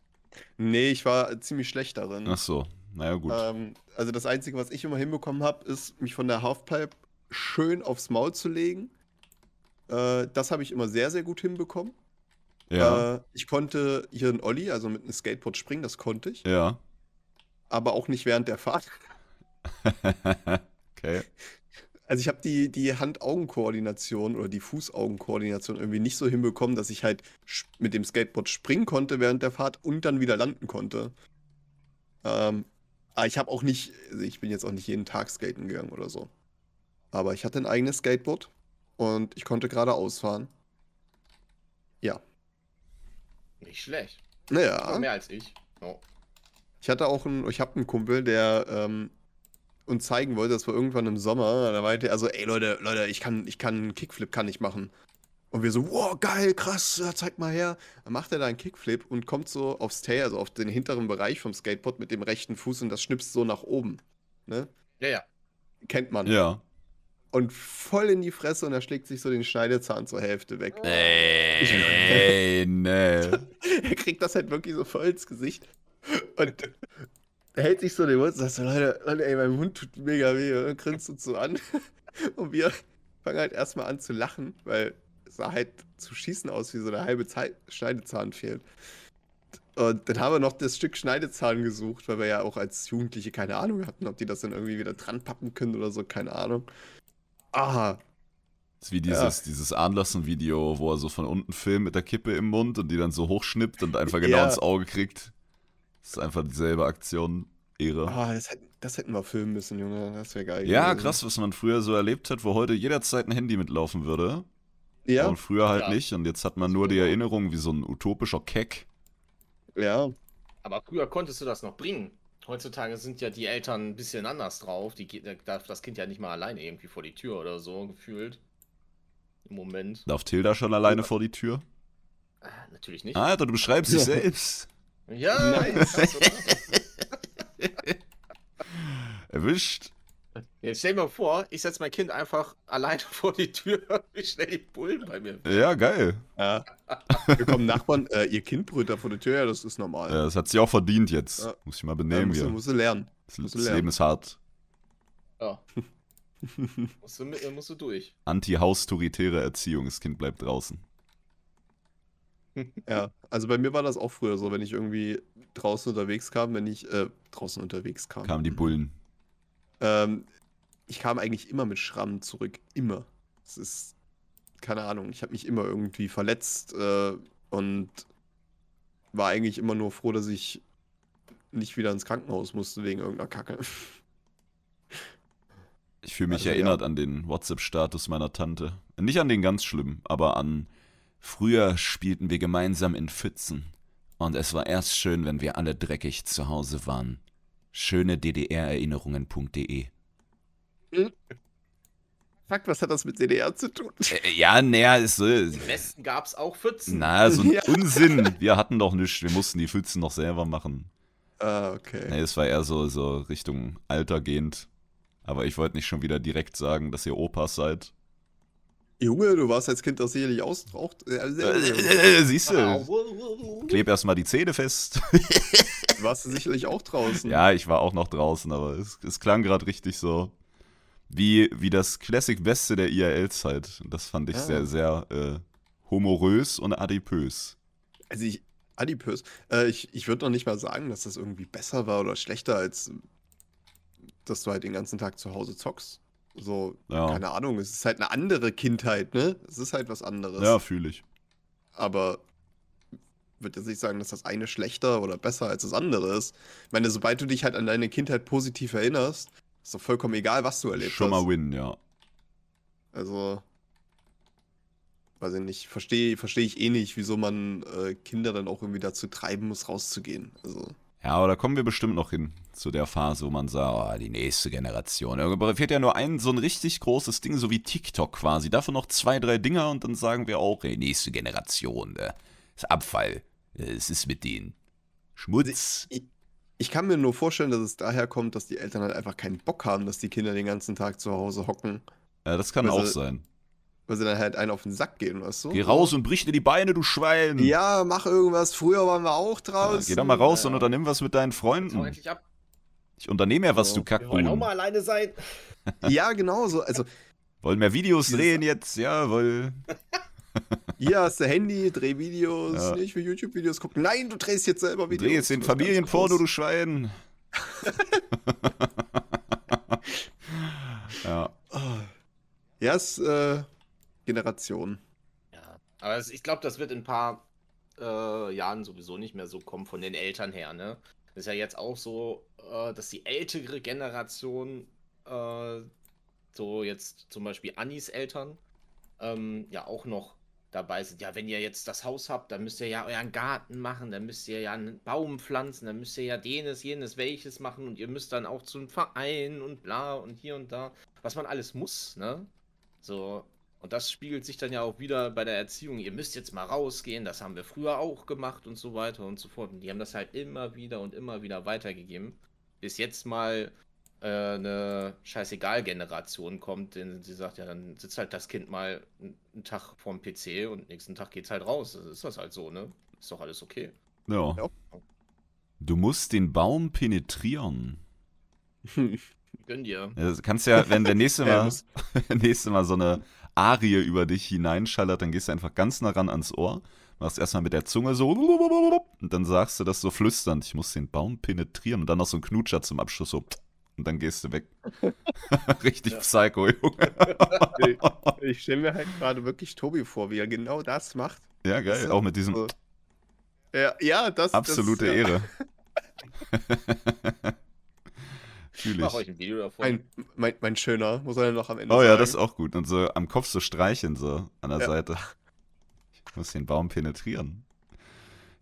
Nee, ich war ziemlich schlecht darin. Ach so. Naja, gut. Ähm, also das Einzige, was ich immer hinbekommen habe, ist, mich von der Halfpipe schön aufs Maul zu legen. Äh, das habe ich immer sehr, sehr gut hinbekommen. ja. Äh, ich konnte hier ein Olli, also mit einem Skateboard springen, das konnte ich. ja. Aber auch nicht während der Fahrt. okay. Also ich habe die, die Hand-Augen-Koordination oder die Fuß-Augen-Koordination irgendwie nicht so hinbekommen, dass ich halt mit dem Skateboard springen konnte während der Fahrt und dann wieder landen konnte. Ähm, aber ich habe auch nicht, also ich bin jetzt auch nicht jeden Tag skaten gegangen oder so. Aber ich hatte ein eigenes Skateboard und ich konnte geradeaus fahren. Ja. Nicht schlecht. Naja. Mehr als ich. Oh. Ich hatte auch einen, ich habe einen Kumpel, der ähm, uns zeigen wollte, das war irgendwann im Sommer, da meinte er so, ey Leute, Leute, ich kann, ich kann einen Kickflip kann ich machen. Und wir so, wow, geil, krass, zeig mal her. Dann macht er da einen Kickflip und kommt so aufs Tail, also auf den hinteren Bereich vom Skateboard mit dem rechten Fuß und das schnipst so nach oben. Ne? Ja, ja. Kennt man. Ja. Und voll in die Fresse und er schlägt sich so den Schneidezahn zur Hälfte weg. Ey, nee. er kriegt das halt wirklich so voll ins Gesicht. Und er hält sich so den Mund und sagt so, Leute, Leute, ey, mein Mund tut mega weh. Und dann grinst uns so an. Und wir fangen halt erstmal an zu lachen, weil es sah halt zu schießen aus, wie so eine halbe Zeit Schneidezahn fehlt. Und dann haben wir noch das Stück Schneidezahn gesucht, weil wir ja auch als Jugendliche keine Ahnung hatten, ob die das dann irgendwie wieder dran pappen können oder so, keine Ahnung. Ah, Das ist wie dieses, dieses Anlassen-Video, wo er so von unten filmt mit der Kippe im Mund und die dann so hochschnippt und einfach genau Ja. ins Auge kriegt. Das ist einfach dieselbe Aktion. Ehre. ah das, hätten, das hätten wir filmen müssen, Junge. Das wäre geil. Ja, gewesen. krass, was man früher so erlebt hat, wo heute jederzeit ein Handy mitlaufen würde. Ja, Und früher halt Ja. nicht. Und jetzt hat man nur die Erinnerung wie so ein utopischer Keck. ja. Aber früher konntest du das noch bringen. Heutzutage sind ja die Eltern ein bisschen anders drauf. Die darf das Kind ja nicht mal alleine irgendwie vor die Tür oder so gefühlt. Im Moment. Darf Tilda schon alleine vor die Tür? Ah, natürlich nicht. Alter, du beschreibst dich selbst. Ja, Nice. Erwischt. Jetzt stell dir mal vor, ich setze mein Kind einfach alleine vor die Tür, wie schnell die Bullen bei mir. Ja, geil. Ja. Wir kommen Nachbarn, äh, ihr Kind brüllt da vor der Tür, ja, das ist normal. Ja, das hat sie auch verdient jetzt. Ja. Muss ich mal Ja, benehmen musst, du, hier. musst du lernen. Das, musst das lernen. Leben ist hart. Ja. musst, du, mit- musst du durch. Anti-haustoritäre Erziehung. Das Kind bleibt draußen. Ja, also bei mir war das auch früher so, wenn ich irgendwie draußen unterwegs kam, wenn ich äh, draußen unterwegs kam. Kamen die Bullen. Ähm, ich kam eigentlich immer mit Schrammen zurück. Immer. Es ist, keine Ahnung, ich habe mich immer irgendwie verletzt äh, und war eigentlich immer nur froh, dass ich nicht wieder ins Krankenhaus musste wegen irgendeiner Kacke. Ich fühle mich Also, ja. erinnert an den WhatsApp-Status meiner Tante. Nicht an den ganz schlimm, aber an früher spielten wir gemeinsam in Pfützen. Und es war erst schön, wenn wir alle dreckig zu Hause waren. Schöne DDR-Erinnerungen.de. Fuck, was hat das mit DDR zu tun? Äh, ja, naja, ist so. Im Westen gab es auch Pfützen. Na, so ein Ja. Unsinn. Wir hatten doch nichts. Wir mussten die Pfützen noch selber machen. Ah, okay. Nee, es war eher so, so Richtung Alter gehend. Aber ich wollte nicht schon wieder direkt sagen, dass ihr Opas seid. Junge, du warst als Kind doch sicherlich ausraucht. Äh, Siehst Au, du? wu, wu, wu. Kleb erstmal die Zähne fest. Du warst sicherlich auch draußen. ja, ich war auch noch draußen, aber es, es klang gerade richtig so wie, wie das Classic Beste der IRL-Zeit. Und das fand ich Ah. sehr, sehr äh, humorös und adipös. Also ich, adipös. Äh, ich ich würde noch nicht mal sagen, dass das irgendwie besser war oder schlechter, als dass du halt den ganzen Tag zu Hause zockst. So, Ja, keine Ahnung, es ist halt eine andere Kindheit, ne? Es ist halt was anderes. ja fühle ich. Aber würde jetzt nicht sagen, dass das eine schlechter oder besser als das andere ist. Ich meine, sobald du dich halt an deine Kindheit positiv erinnerst, ist doch vollkommen egal, was du erlebt Schon hast. mal win, ja. Also, weiß ich nicht, verstehe versteh ich eh nicht, wieso man äh, Kinder dann auch irgendwie dazu treiben muss, rauszugehen. Also, Ja, aber da kommen wir bestimmt noch hin zu der Phase, wo man sagt, oh, die nächste Generation. Da fehlt ja nur ein so ein richtig großes Ding, so wie TikTok quasi. Davon noch zwei, drei Dinger und dann sagen wir auch, ey, nächste Generation, äh, ist Abfall. Äh, Es ist mit denen. Schmutz. ich, ich kann mir nur vorstellen, dass es daher kommt, dass die Eltern halt einfach keinen Bock haben, dass die Kinder den ganzen Tag zu Hause hocken, Ja, das kann Also, auch sein. Weil sie dann halt einen auf den Sack gehen, weißt du? Geh raus und brich dir die Beine, du Schwein. Ja, mach irgendwas. Früher waren wir auch Ja, draußen. geh doch mal raus und ja. unternimm was mit deinen Freunden. endlich ab. Ich unternehme ja was, Ja, du Wir wollen auch Kackbuben. mal alleine sein. Ja, genau so. Also, Wollen mehr Videos drehen jetzt? Jawohl. hier hast du Handy, dreh Videos, Ja. nicht für YouTube-Videos gucken. Nein, du drehst jetzt selber Videos. Dreh jetzt den Familienporno, du Schwein. ja. Ja, ist äh, Generation. Ja, aber ich glaube, das wird in ein paar äh, Jahren sowieso nicht mehr so kommen von den Eltern her, ne? Ist ja jetzt auch so, äh, dass die ältere Generation, äh, so jetzt zum Beispiel Annis Eltern, ähm, ja auch noch dabei sind. Ja, wenn ihr jetzt das Haus habt, dann müsst ihr ja euren Garten machen, dann müsst ihr ja einen Baum pflanzen, dann müsst ihr ja jenes, jenes, welches machen und ihr müsst dann auch zum Verein und bla und hier und da, was man alles muss, ne? So, und das spiegelt sich dann ja auch wieder bei der Erziehung. Ihr müsst jetzt mal rausgehen, das haben wir früher auch gemacht und so weiter und so fort. Und die haben das halt immer wieder und immer wieder weitergegeben. Bis jetzt mal äh, eine Scheißegal-Generation kommt, denn sie sagt, ja, dann sitzt halt das Kind mal einen Tag vorm PC und nächsten Tag geht's halt raus. Das ist das halt so, ne? Ist doch alles okay. ja. Ja. Du musst den Baum penetrieren. Gönn dir. Ja, Das kannst ja, wenn der nächste Mal, nächste Mal so eine Arie über dich hineinschallert, dann gehst du einfach ganz nah ran ans Ohr, machst erstmal mit der Zunge so und dann sagst du das so flüsternd, ich muss den Baum penetrieren und dann noch so ein Knutscher zum Abschluss so und dann gehst du weg. Richtig Ja. Psycho, Junge. ich stelle mir halt gerade wirklich Tobi vor, wie er genau das macht. Ja, geil. Auch mit diesem so. Ja, ja das absolute das, ja, Ehre. Fühl Ich mach euch ein Video davon. Mein, mein, mein Schöner, muss er dann noch am Ende Oh sagen. ja, das ist auch gut. Und so am Kopf so streichen, so an der Ja. Seite. Ich muss den Baum penetrieren.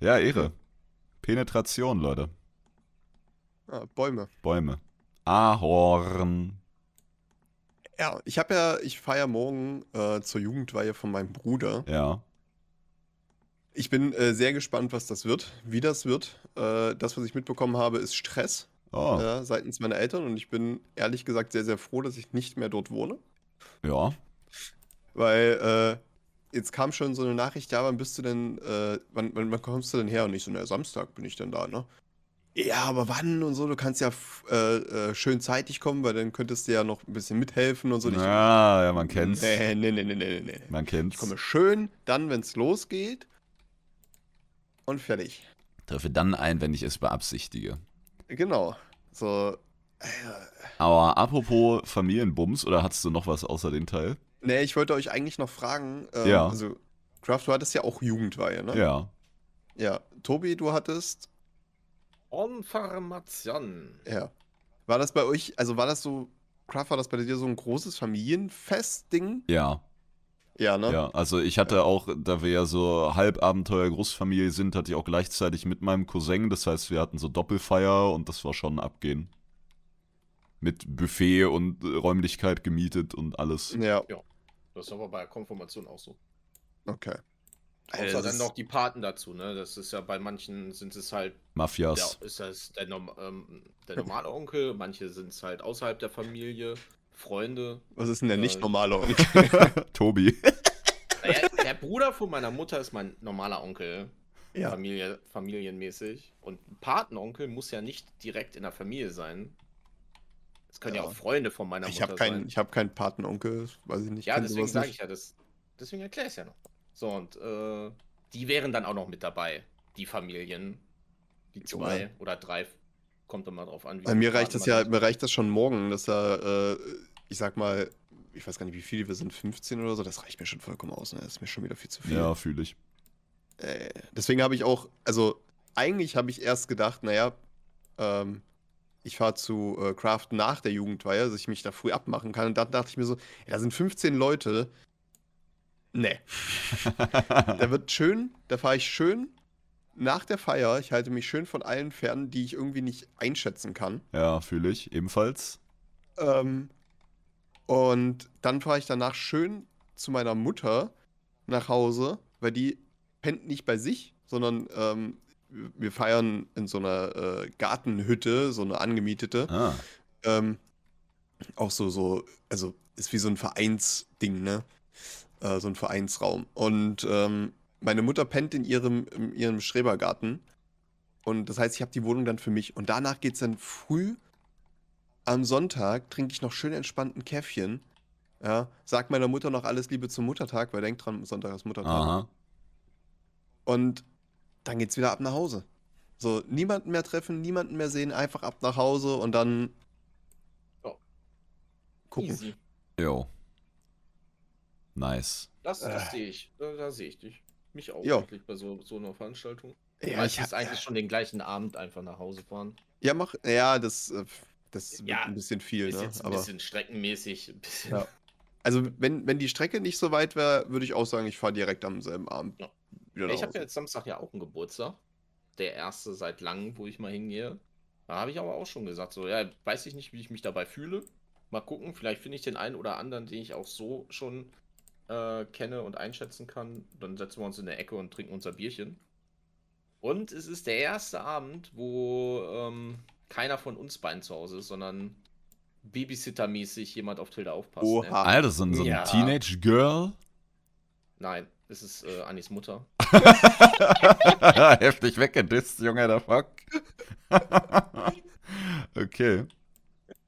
Ja, Ehre. Penetration, Leute. Ah, Bäume. Bäume. Ahorn. Ja, ich habe ja, ich feiere ja morgen äh, zur Jugendweihe von meinem Bruder. Ja. Ich bin äh, sehr gespannt, was das wird, wie das wird. Äh, das, was ich mitbekommen habe, ist Stress Oh, äh, seitens meiner Eltern und ich bin ehrlich gesagt sehr, sehr froh, dass ich nicht mehr dort wohne. ja. Weil äh, jetzt kam schon so eine Nachricht, ja, wann bist du denn, äh, wann, wann, wann kommst du denn her? Und ich so, na, Samstag bin ich dann da, ne? Ja, aber wann und so, du kannst ja äh, äh, schön zeitig kommen, weil dann könntest du ja noch ein bisschen mithelfen und so. Ich so, Ja, ja, man kennt's. Nee, nee, nee, nee, nee, nee. Man Ich kennt's. komme schön, dann, wenn es losgeht. Und fertig. Treffe dann ein, wenn ich es beabsichtige. Genau. So. Aber apropos Familienbums, oder hattest du noch was außer den Teil? Nee, ich wollte euch eigentlich noch fragen. ähm, Ja. Also, Kraft, du hattest ja auch Jugendweihe, ne? Ja. Ja. Tobi, du hattest. Information. Ja. War das bei euch, also war das so, Kraft, war das bei dir so ein großes Familienfest-Ding? Ja. Ja, ne? Ja, also ich hatte auch, da wir ja so Halbabenteuer Großfamilie sind, hatte ich auch gleichzeitig mit meinem Cousin, das heißt, wir hatten so Doppelfeier und das war schon abgehen. Mit Buffet und äh, Räumlichkeit gemietet und alles. Ja, Das ist aber bei der Konfirmation auch so. okay. Außer das dann noch die Paten dazu, ne? Das ist ja bei manchen sind es halt, Mafias. der, ist das der, ähm, der normale Onkel, manche sind es halt außerhalb der Familie, Freunde. Was ist denn der Äh, nicht normale Onkel? Tobi. Naja, der Bruder von meiner Mutter ist mein normaler Onkel, ja. Familie, familienmäßig. Und ein Patenonkel muss ja nicht direkt in der Familie sein. Es können ja, Ja. auch Freunde von meiner Ich Mutter habe keinen, sein. ich hab keinen Patenonkel, weiß ich nicht. Ja, deswegen sage ich ja das. Deswegen erkläre ich es ja noch. So, und äh, die wären dann auch noch mit dabei. Die Familien. Die zwei Junge. oder drei. Kommt dann mal drauf an. wie Bei mir reicht das ja, hat. mir reicht das schon morgen, dass er, äh, ich sag mal, ich weiß gar nicht, wie viele wir sind, 15 oder so, das reicht mir schon vollkommen aus, ne? Das ist mir schon wieder viel zu viel. Ja, fühle ich. Äh, deswegen habe ich auch, also eigentlich habe ich erst gedacht, naja, ähm, ich fahre zu äh, Craft nach der Jugendweihe, dass ich mich da früh abmachen kann. Und dann dachte ich mir so, ja, da sind 15 Leute. Nee. Da wird schön, da fahre ich schön nach der Feier. Ich halte mich schön von allen fern, die ich irgendwie nicht einschätzen kann. ja, fühle ich. Ebenfalls. Ähm, und dann fahre ich danach schön zu meiner Mutter nach Hause, weil die pennt nicht bei sich, sondern ähm, wir feiern in so einer äh, Gartenhütte, so eine angemietete. Ah. Ähm, auch so, so, also ist wie so ein Vereinsding, ne? Äh, so ein Vereinsraum. Und ähm, meine Mutter pennt in ihrem, in ihrem Schrebergarten. Und das heißt, ich habe die Wohnung dann für mich. Und danach geht es dann früh am Sonntag, trinke ich noch schön entspannt ein Käffchen. Ja, sag meiner Mutter noch alles Liebe zum Muttertag, weil denkt dran, Sonntag ist Muttertag. Aha. Und dann geht's wieder ab nach Hause. So, niemanden mehr treffen, niemanden mehr sehen, einfach ab nach Hause und dann Ja. gucken. Easy. Jo. Nice. Das, das Äh. sehe ich. Da, da sehe ich dich. Mich auch Ja. wirklich bei so, so einer Veranstaltung. Ja, ich hab, eigentlich schon den gleichen Abend einfach nach Hause fahren. ja, mach, ja, das, äh, das wird Ja, ein bisschen viel, Ist ne? jetzt ein Aber, bisschen streckenmäßig. Ein bisschen. Ja. also, wenn, wenn die Strecke nicht so weit wäre, würde ich auch sagen, ich fahre direkt am selben Abend Ja. wieder Ich habe ja jetzt Samstag ja auch einen Geburtstag. Der erste seit langem, wo ich mal hingehe. Da habe ich aber auch schon gesagt, so, ja, weiß ich nicht, wie ich mich dabei fühle. Mal gucken, vielleicht finde ich den einen oder anderen, den ich auch so schon äh, kenne und einschätzen kann. Dann setzen wir uns in der Ecke und trinken unser Bierchen. Und es ist der erste Abend, wo ähm, keiner von uns beiden zu Hause ist, sondern Babysitter-mäßig jemand auf Tilda aufpasst. Oha. Ne? Alter, so ein, so ein Ja. Teenage Girl. Nein, es ist äh, Anis Mutter. Heftig weggedisst, Junge, der Fuck. okay.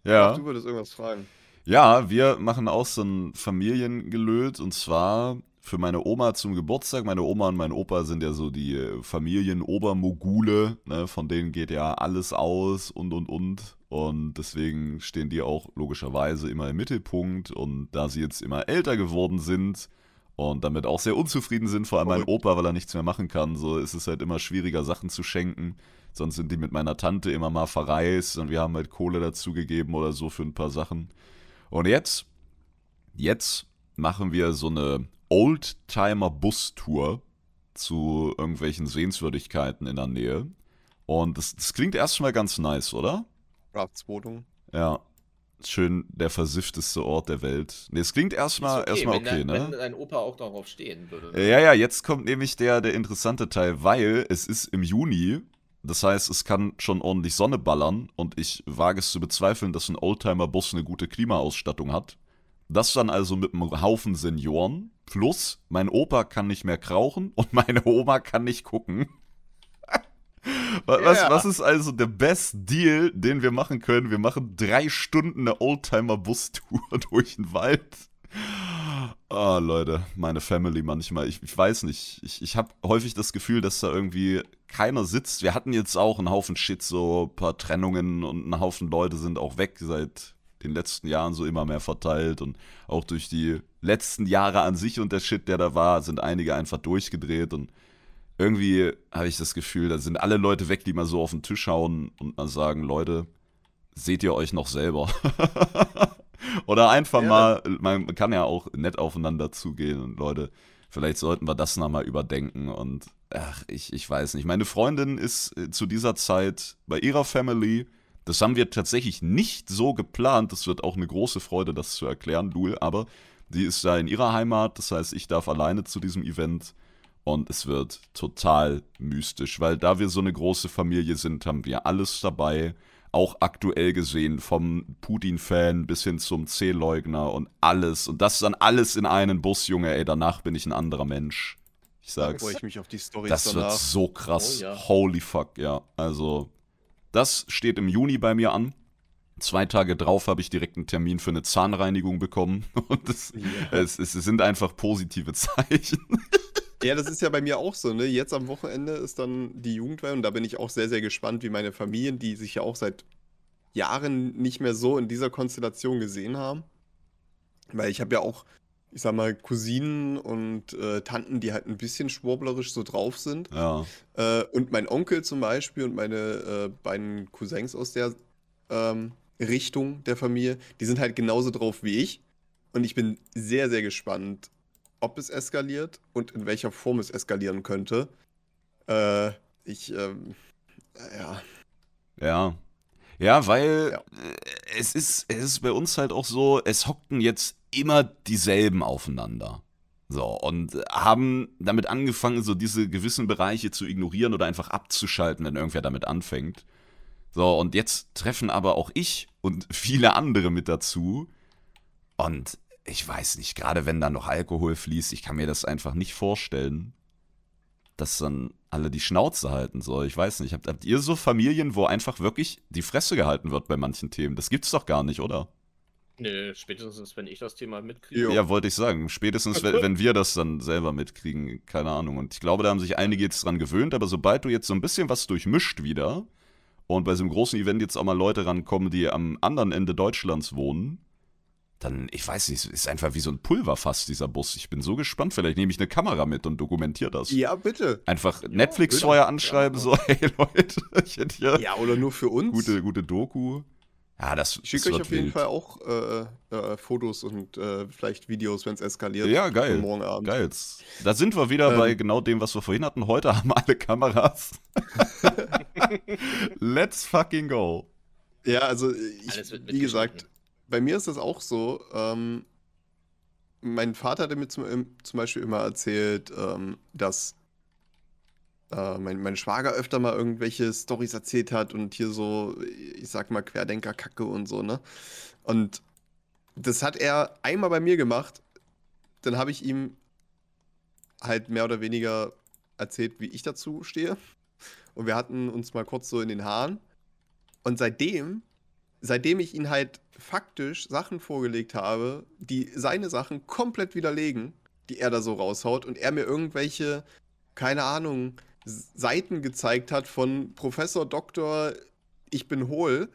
Ja. Du würdest irgendwas fragen. Ja, wir machen auch so ein Familiengelöt und zwar für meine Oma zum Geburtstag. Meine Oma und mein Opa sind ja so die äh, Familienobermogule, ne? von denen geht ja alles aus und und und. Und deswegen stehen die auch logischerweise immer im Mittelpunkt. Und da sie jetzt immer älter geworden sind und damit auch sehr unzufrieden sind, vor allem mein. Opa, weil er nichts mehr machen kann, so ist es halt immer schwieriger, Sachen zu schenken. Sonst sind die mit meiner Tante immer mal verreist und wir haben halt Kohle dazugegeben oder so für ein paar Sachen. Und jetzt, jetzt machen wir so eine Oldtimer-Bus-Tour zu irgendwelchen Sehenswürdigkeiten in der Nähe. Und das, das klingt erstmal ganz nice, oder? Crafts Wohnung. Ja. Schön der versiffteste Ort der Welt. Ne, es klingt erstmal Ist erstmal wenn, okay, dein, wenn ne? dein Opa auch darauf stehen würde. Ja, ja, jetzt kommt nämlich der, der interessante Teil, weil es ist im Juni. Das heißt, es kann schon ordentlich Sonne ballern und ich wage es zu bezweifeln, dass ein Oldtimer-Bus eine gute Klimaausstattung hat. Das dann also mit einem Haufen Senioren. Plus, mein Opa kann nicht mehr krauchen und meine Oma kann nicht gucken. Wa- Was, Ja. was ist also der best Deal, den wir machen können? Wir machen drei Stunden eine Oldtimer-Bus-Tour durch den Wald. Ah, Leute, meine Family manchmal. Ich, ich weiß nicht. Ich, ich habe häufig das Gefühl, dass da irgendwie keiner sitzt. Wir hatten jetzt auch einen Haufen Shit, so ein paar Trennungen und ein Haufen Leute sind auch weg seit den letzten Jahren so immer mehr verteilt und auch durch die letzten Jahre an sich und der Shit, der da war, sind einige einfach durchgedreht und irgendwie habe ich das Gefühl, da sind alle Leute weg, die mal so auf den Tisch hauen und mal sagen, Leute, seht ihr euch noch selber? Oder einfach Ja. mal, man kann ja auch nett aufeinander zugehen und Leute, vielleicht sollten wir das nochmal überdenken und ach, ich, ich weiß nicht. Meine Freundin ist äh, zu dieser Zeit bei ihrer Family. Das haben wir tatsächlich nicht so geplant. Das wird auch eine große Freude, das zu erklären, Lul. Aber sie ist da in ihrer Heimat. Das heißt, ich darf alleine zu diesem Event. und es wird total mystisch, weil da wir so eine große Familie sind, haben wir alles dabei. Auch aktuell gesehen, vom Putin-Fan bis hin zum C-Leugner und alles. Und das dann alles in einen Bus, Junge, ey, danach bin ich ein anderer Mensch. Ich Da sag's. freue ich mich auf die Storys Das wird danach. so krass. Oh ja. Holy fuck, ja. Also, das steht im Juni bei mir an. Zwei Tage drauf habe ich direkt einen Termin für eine Zahnreinigung bekommen. Und es, Ja. es, es sind einfach positive Zeichen. Ja, das ist ja bei mir auch so, ne? Jetzt am Wochenende ist dann die Jugendweihe und da bin ich auch sehr, sehr gespannt, wie meine Familien, die sich ja auch seit Jahren nicht mehr so in dieser Konstellation gesehen haben. Weil ich habe ja auch, ich sag mal, Cousinen und äh, Tanten, die halt ein bisschen schwurblerisch so drauf sind. Ja, Äh, und mein Onkel zum Beispiel und meine äh, beiden Cousins aus der ähm, Richtung der Familie, die sind halt genauso drauf wie ich. Und ich bin sehr, sehr gespannt, ob es eskaliert und in welcher Form es eskalieren könnte. Äh, ich, ähm, ja. ja. Ja, weil Ja. äh, es ist, es ist bei uns halt auch so, es hockten jetzt immer dieselben aufeinander. So, und haben damit angefangen, so diese gewissen Bereiche zu ignorieren oder einfach abzuschalten, wenn irgendwer damit anfängt. So, und jetzt treffen aber auch ich und viele andere mit dazu. Und ich weiß nicht, gerade wenn da noch Alkohol fließt, ich kann mir das einfach nicht vorstellen, dass dann alle die Schnauze halten soll. Ich weiß nicht. Habt, habt ihr so Familien, wo einfach wirklich die Fresse gehalten wird bei manchen Themen? Das gibt's doch gar nicht, oder? Nö, spätestens wenn ich das Thema mitkriege. Ja, wollte ich sagen. Spätestens, wenn, wenn wir das dann selber mitkriegen, keine Ahnung. Und ich glaube, da haben sich einige jetzt dran gewöhnt, aber sobald du jetzt so ein bisschen was durchmischt wieder und bei so einem großen Event jetzt auch mal Leute rankommen, die am anderen Ende Deutschlands wohnen, dann, ich weiß nicht, es ist einfach wie so ein Pulverfass, dieser Bus. Ich bin so gespannt. Vielleicht nehme ich eine Kamera mit und dokumentiere das. Ja, bitte. Einfach Ja, Netflix bitte. vorher anschreiben, so, hey Leute, ich hätte hier Ja, oder nur für uns. gute, gute Doku. Ja, das, Ich schicke euch auf jeden wild. Fall auch äh, äh, Fotos und äh, vielleicht Videos, wenn es eskaliert. Ja, geil. Morgen Abend. Geil. Da sind wir wieder Ähm. bei genau dem, was wir vorhin hatten. Heute haben alle Kameras. Let's fucking go. Ja, also ich, wie gesagt. Bei mir ist das auch so. Ähm, mein Vater hatte mir zum, zum Beispiel immer erzählt, ähm, dass äh, mein, mein Schwager öfter mal irgendwelche Storys erzählt hat und hier so, ich sag mal, Querdenker-Kacke und so, ne? Und das hat er einmal bei mir gemacht. Dann habe ich ihm halt mehr oder weniger erzählt, wie ich dazu stehe. Und wir hatten uns mal kurz so in den Haaren. Und seitdem, seitdem ich ihn halt faktisch Sachen vorgelegt habe, die seine Sachen komplett widerlegen, die er da so raushaut und er mir irgendwelche, keine Ahnung, Seiten gezeigt hat von Professor Doktor, ich bin hohl.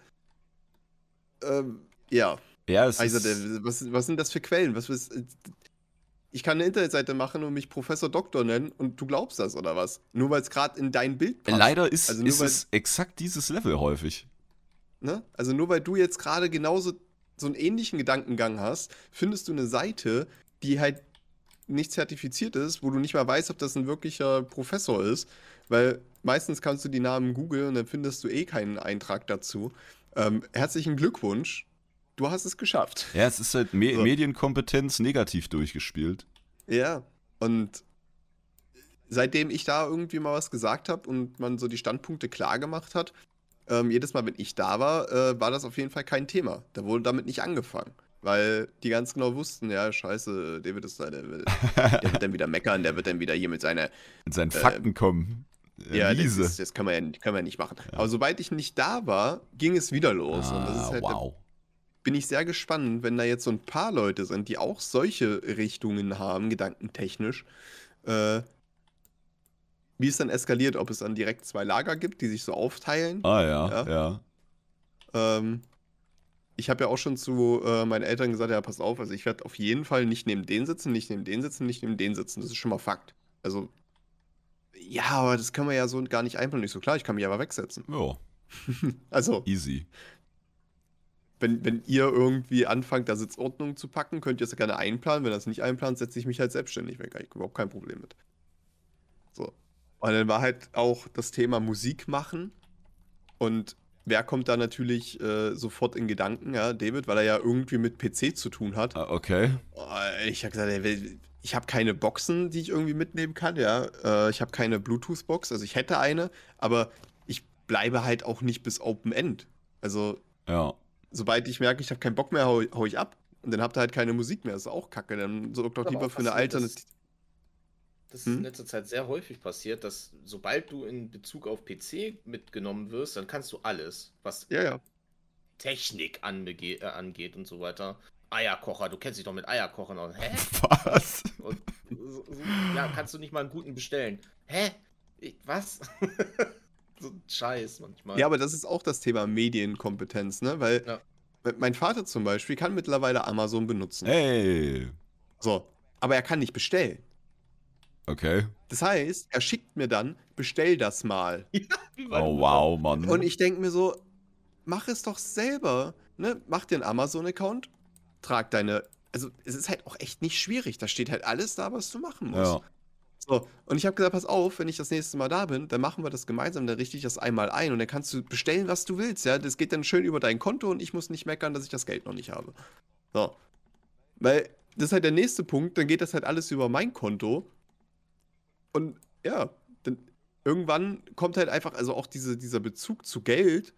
Ähm, ja, Ja, es also der, was, was sind das für Quellen? Was, was, ich kann eine Internetseite machen und mich Professor Doktor nennen und du glaubst das oder was? Nur weil es gerade in dein Bild passt. leider ist, Also ist es exakt dieses Level häufig. Ne? Also nur weil du jetzt gerade genauso so einen ähnlichen Gedankengang hast, findest du eine Seite, die halt nicht zertifiziert ist, wo du nicht mal weißt, ob das ein wirklicher Professor ist, weil meistens kannst du die Namen googeln und dann findest du eh keinen Eintrag dazu. Ähm, herzlichen Glückwunsch, du hast es geschafft. Ja, es ist halt Me So. Medienkompetenz negativ durchgespielt. Ja, und seitdem ich da irgendwie mal was gesagt habe und man so die Standpunkte klar gemacht hat, ähm, jedes Mal, wenn ich da war, äh, war das auf jeden Fall kein Thema. Da wurde damit nicht angefangen. Weil die ganz genau wussten, ja, scheiße, David ist da, der, will, der wird dann wieder meckern, der wird dann wieder hier mit seiner, Mit seinen Fakten kommen. Äh, ja, das, ist, das kann, man ja, kann man ja nicht machen. Aber sobald ich nicht da war, ging es wieder los. und das ah, ist halt, wow. bin ich sehr gespannt, wenn da jetzt so ein paar Leute sind, die auch solche Richtungen haben, gedankentechnisch, äh, wie es dann eskaliert, ob es dann direkt zwei Lager gibt, die sich so aufteilen. Ah ja, Ja. ja. Ähm, ich habe ja auch schon zu äh, meinen Eltern gesagt, ja, pass auf, also ich werde auf jeden Fall nicht neben den sitzen, nicht neben den sitzen, nicht neben den sitzen. Das ist schon mal Fakt. Also, ja, aber das kann man ja so gar nicht einplanen. Ich so, klar, ich kann mich aber wegsetzen. Ja, Also, easy. wenn, wenn ihr irgendwie anfangt, da Sitzordnung zu packen, könnt ihr es gerne einplanen. Wenn ihr das nicht einplant, setze ich mich halt selbstständig weg. Ich überhaupt kein Problem mit. Und dann war halt auch das Thema Musik machen. Und wer kommt da natürlich äh, sofort in Gedanken, ja, David, weil er ja irgendwie mit PC zu tun hat. Ah, Okay. Ich habe gesagt, ey, ich habe keine Boxen, die ich irgendwie mitnehmen kann, ja. Äh, ich habe keine Bluetooth-Box, also ich hätte eine, aber ich bleibe halt auch nicht bis Open End. Also, Ja. sobald ich merke, ich habe keinen Bock mehr, hau, hau ich ab. Und dann habt ihr halt keine Musik mehr. Das ist auch kacke. Dann sorgt doch lieber für eine Alternative. Das ist Hm? in letzter Zeit sehr häufig passiert, dass sobald du in Bezug auf PC mitgenommen wirst, dann kannst du alles, was Ja, ja. Technik äh, angeht und so weiter. Eierkocher, du kennst dich doch mit Eierkochern aus. Hä? Was? Und so, so, ja, kannst du nicht mal einen guten bestellen. Hä? Ich, was? so ein Scheiß manchmal. Ja, aber das ist auch das Thema Medienkompetenz, ne? Weil Ja. mein Vater zum Beispiel kann mittlerweile Amazon benutzen. Hey. So. Aber er kann nicht bestellen. Okay. Das heißt, er schickt mir dann, bestell das mal. Meine Oh wow, Mann. Und ich denke mir so, mach es doch selber. Ne? Mach dir einen Amazon-Account, trag deine. Also, es ist halt auch echt nicht schwierig. Da steht halt alles da, was du machen musst. ja. So, und ich habe gesagt, pass auf, wenn ich das nächste Mal da bin, dann machen wir das gemeinsam, dann richte ich das einmal ein und dann kannst du bestellen, was du willst, ja. Das geht dann schön über dein Konto und ich muss nicht meckern, dass ich das Geld noch nicht habe. So. Weil, das ist halt der nächste Punkt, dann geht das halt alles über mein Konto. Und ja, dann irgendwann kommt halt einfach, also auch diese, dieser Bezug zu Geld,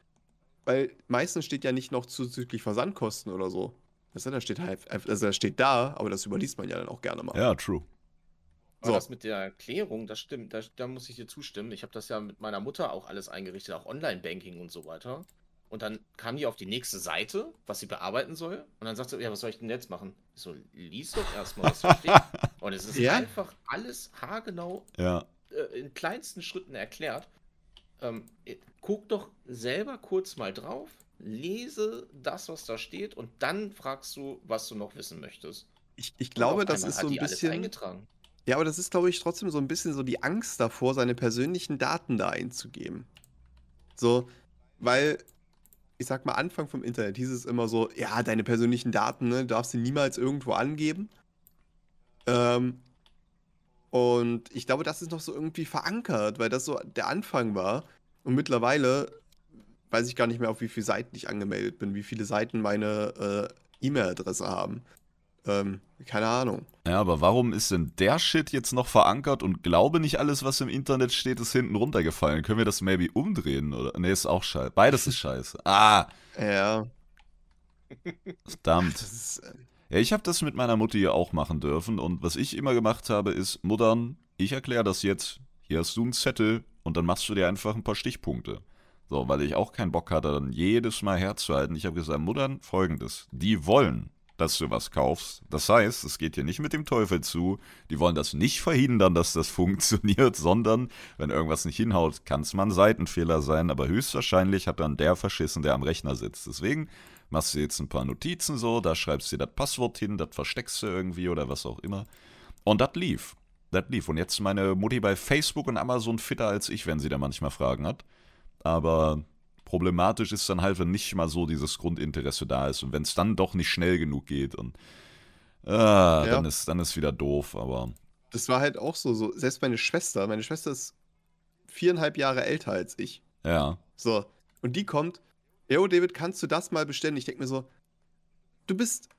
weil meistens steht ja nicht noch zuzüglich Versandkosten oder so. Weißt du, da steht halt, also das steht da, aber das überliest man ja dann auch gerne mal. Ja, true. Aber So. das mit der Erklärung, das stimmt, da, da muss ich dir zustimmen. Ich habe das ja mit meiner Mutter auch alles eingerichtet, auch Online-Banking und so weiter. Und dann kam die auf die nächste Seite, was sie bearbeiten soll. Und dann sagt sie, ja, was soll ich denn jetzt machen? Ich so, lies doch erstmal, was da steht. Und es ist Ja? einfach alles haargenau Ja. äh, in kleinsten Schritten erklärt. Ähm, äh, guck doch selber kurz mal drauf, lese das, was da steht, und dann fragst du, was du noch wissen möchtest. Ich, ich glaube, das ist so ein bisschen. eingetragen. Ja, aber das ist, glaube ich, trotzdem so ein bisschen so die Angst davor, seine persönlichen Daten da einzugeben. So, weil, ich sag mal, Anfang vom Internet hieß es immer so, ja, deine persönlichen Daten, ne, darfst du niemals irgendwo angeben. Ähm, und ich glaube, das ist noch so irgendwie verankert, weil das so der Anfang war. Und mittlerweile weiß ich gar nicht mehr, auf wie viele Seiten ich angemeldet bin, wie viele Seiten meine äh, E-Mail-Adresse haben. Ähm, keine Ahnung. Ja, aber warum ist denn der Shit jetzt noch verankert und glaube nicht alles, was im Internet steht, ist hinten runtergefallen? Können wir das maybe umdrehen? Oder? Nee, ist auch scheiße. Beides ist scheiße. Ah, Ja, verdammt. das ist. Ja, ich habe das mit meiner Mutti ja auch machen dürfen und was ich immer gemacht habe, ist, Muttern, ich erkläre das jetzt, hier hast du einen Zettel und dann machst du dir einfach ein paar Stichpunkte. So, weil ich auch keinen Bock hatte, dann jedes Mal herzuhalten. Ich habe gesagt, Muttern, folgendes, die wollen, dass du was kaufst. Das heißt, es geht hier nicht mit dem Teufel zu, die wollen das nicht verhindern, dass das funktioniert, sondern wenn irgendwas nicht hinhaut, kann es mal ein Seitenfehler sein, aber höchstwahrscheinlich hat dann der verschissen, der am Rechner sitzt. Deswegen machst du jetzt ein paar Notizen so, da schreibst du dir das Passwort hin, das versteckst du irgendwie oder was auch immer. Und das lief. Das lief. Und jetzt meine Mutti bei Facebook und Amazon fitter als ich, wenn sie da manchmal Fragen hat. Aber problematisch ist dann halt, wenn nicht mal so dieses Grundinteresse da ist und wenn es dann doch nicht schnell genug geht und ah, Ja. dann ist dann ist wieder doof, aber das war halt auch so, so. Selbst meine Schwester, meine Schwester ist viereinhalb Jahre älter als ich. ja. So. Und die kommt, yo, David, kannst du das mal bestellen? Ich denke mir so, du bist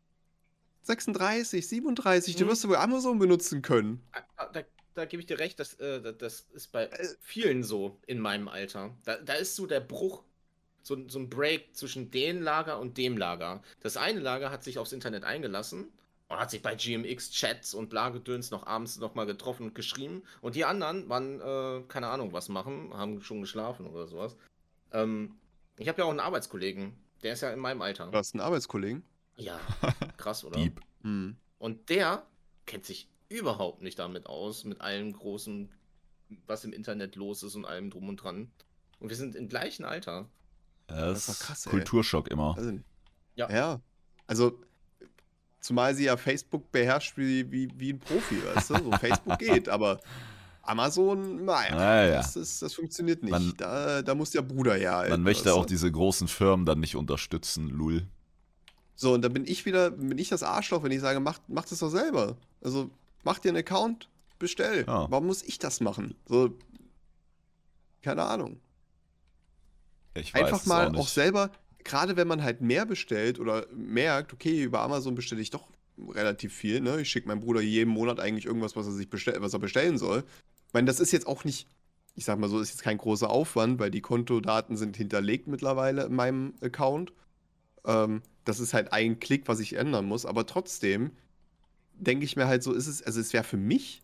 36, 37, du Mhm. wirst du wohl Amazon benutzen können. Ah, Da, da gebe ich dir recht, das, äh, da- das ist bei Äh. vielen so in meinem Alter. Da, da ist so der Bruch, so, so ein Break zwischen dem Lager und dem Lager. Das eine Lager hat sich aufs Internet eingelassen und hat sich bei GMX-Chats und Blagedöns noch abends nochmal getroffen und geschrieben. Und die anderen waren, äh, keine Ahnung, was machen, haben schon geschlafen oder sowas. Ähm, ich habe ja auch einen Arbeitskollegen, der ist ja in meinem Alter. Du hast einen Arbeitskollegen. Ja, krass, oder? Dieb. Hm. Und der kennt sich überhaupt nicht damit aus, mit allem Großen, was im Internet los ist und allem drum und dran. Und wir sind im gleichen Alter. Ja, Das Das ist krass, ey. Kulturschock immer. Also. Ja. Ja. Also, zumal sie ja Facebook beherrscht wie, wie, wie ein Profi, weißt du? So, Facebook geht, aber Amazon, naja, Naja. das, ist, das funktioniert nicht. Man- da, da muss der Bruder ja. Man möchte auch diese großen Firmen dann nicht unterstützen, Lul. So, und da bin ich wieder, bin ich das Arschloch, wenn ich sage, mach, mach das doch selber. Also, mach dir einen Account, bestell. Ja. Warum muss ich das machen? So, keine Ahnung. Ich weiß einfach es mal auch auch, selber, gerade wenn man halt mehr bestellt oder merkt, okay, über Amazon bestelle ich doch relativ viel, ne? Ich schicke meinem Bruder jeden Monat eigentlich irgendwas, was er sich bestell was er bestellen soll. Meine, das ist jetzt auch nicht, ich sag mal so, ist jetzt kein großer Aufwand, weil die Kontodaten sind hinterlegt mittlerweile in meinem Account. Ähm, das ist halt ein Klick, was ich ändern muss, aber trotzdem denke ich mir halt so, ist es, also es wäre für mich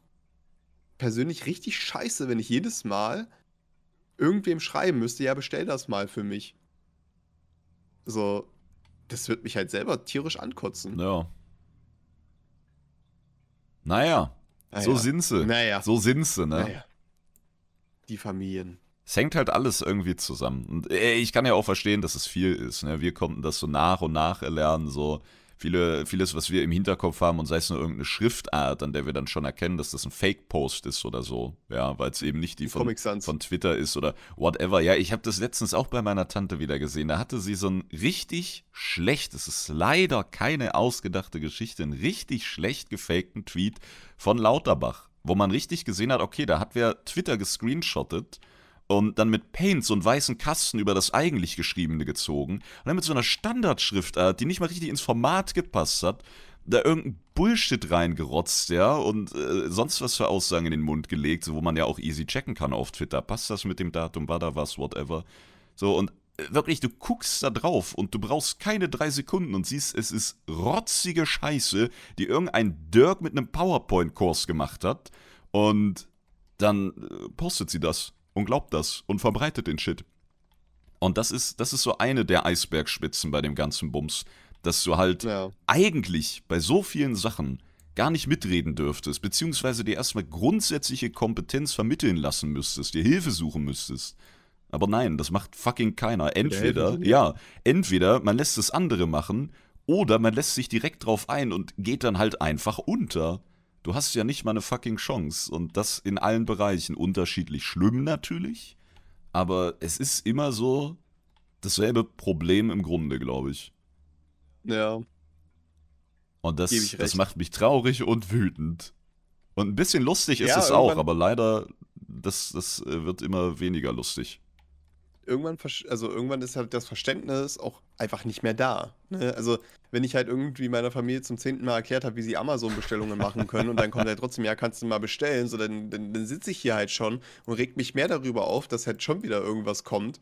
persönlich richtig scheiße, wenn ich jedes Mal irgendwem schreiben müsste, ja, bestell das mal für mich. So, das wird mich halt selber tierisch ankotzen. Ja. Naja, so Naja. sind sie. Naja. So sind sie, ne? Naja. Die Familien. Es hängt halt alles irgendwie zusammen. Und äh, ich kann ja auch verstehen, dass es viel ist. Ne? Wir konnten das so nach und nach erlernen, so viele, vieles, was wir im Hinterkopf haben und sei es nur irgendeine Schriftart, an der wir dann schon erkennen, dass das ein Fake-Post ist oder so. Ja, weil es eben nicht die von, von Twitter ist oder whatever. Ja, ich habe das letztens auch bei meiner Tante wieder gesehen. Da hatte sie so ein richtig schlecht, es ist leider keine ausgedachte Geschichte, einen richtig schlecht gefakten Tweet von Lauterbach, wo man richtig gesehen hat, okay, da hat wer Twitter gescreenshottet und dann mit Paint so einen weißen Kasten über das eigentlich Geschriebene gezogen und dann mit so einer Standardschriftart, die nicht mal richtig ins Format gepasst hat, da irgendein Bullshit reingerotzt, ja, und äh, sonst was für Aussagen in den Mund gelegt, wo man ja auch easy checken kann auf Twitter. Passt das mit dem Datum, war da was, whatever. So, und äh, wirklich, du guckst da drauf und du brauchst keine drei Sekunden und siehst, es ist rotzige Scheiße, die irgendein Dirk mit einem PowerPoint-Kurs gemacht hat und dann äh, postet sie das und glaubt das und verbreitet den Shit. Und das ist, das ist so eine der Eisbergspitzen bei dem ganzen Bums, dass du halt Ja. eigentlich bei so vielen Sachen gar nicht mitreden dürftest, beziehungsweise dir erstmal grundsätzliche Kompetenz vermitteln lassen müsstest, dir Hilfe suchen müsstest. Aber nein, das macht fucking keiner. Entweder, ja, entweder man lässt es andere machen oder man lässt sich direkt drauf ein und geht dann halt einfach unter. Du hast ja nicht mal eine fucking Chance und das in allen Bereichen unterschiedlich schlimm natürlich, aber es ist immer so dasselbe Problem im Grunde, glaube ich. Ja. Und das, das macht mich traurig und wütend. Und ein bisschen lustig ist Ja, es auch, aber leider, das, das äh, wird immer weniger lustig. Irgendwann, also irgendwann ist halt das Verständnis auch einfach nicht mehr da. Ne? Also, wenn ich halt irgendwie meiner Familie zum zehnten Mal erklärt habe, wie sie Amazon-Bestellungen machen können und dann kommt halt trotzdem, ja, kannst du mal bestellen, so dann, dann, dann sitze ich hier halt schon und regt mich mehr darüber auf, dass halt schon wieder irgendwas kommt.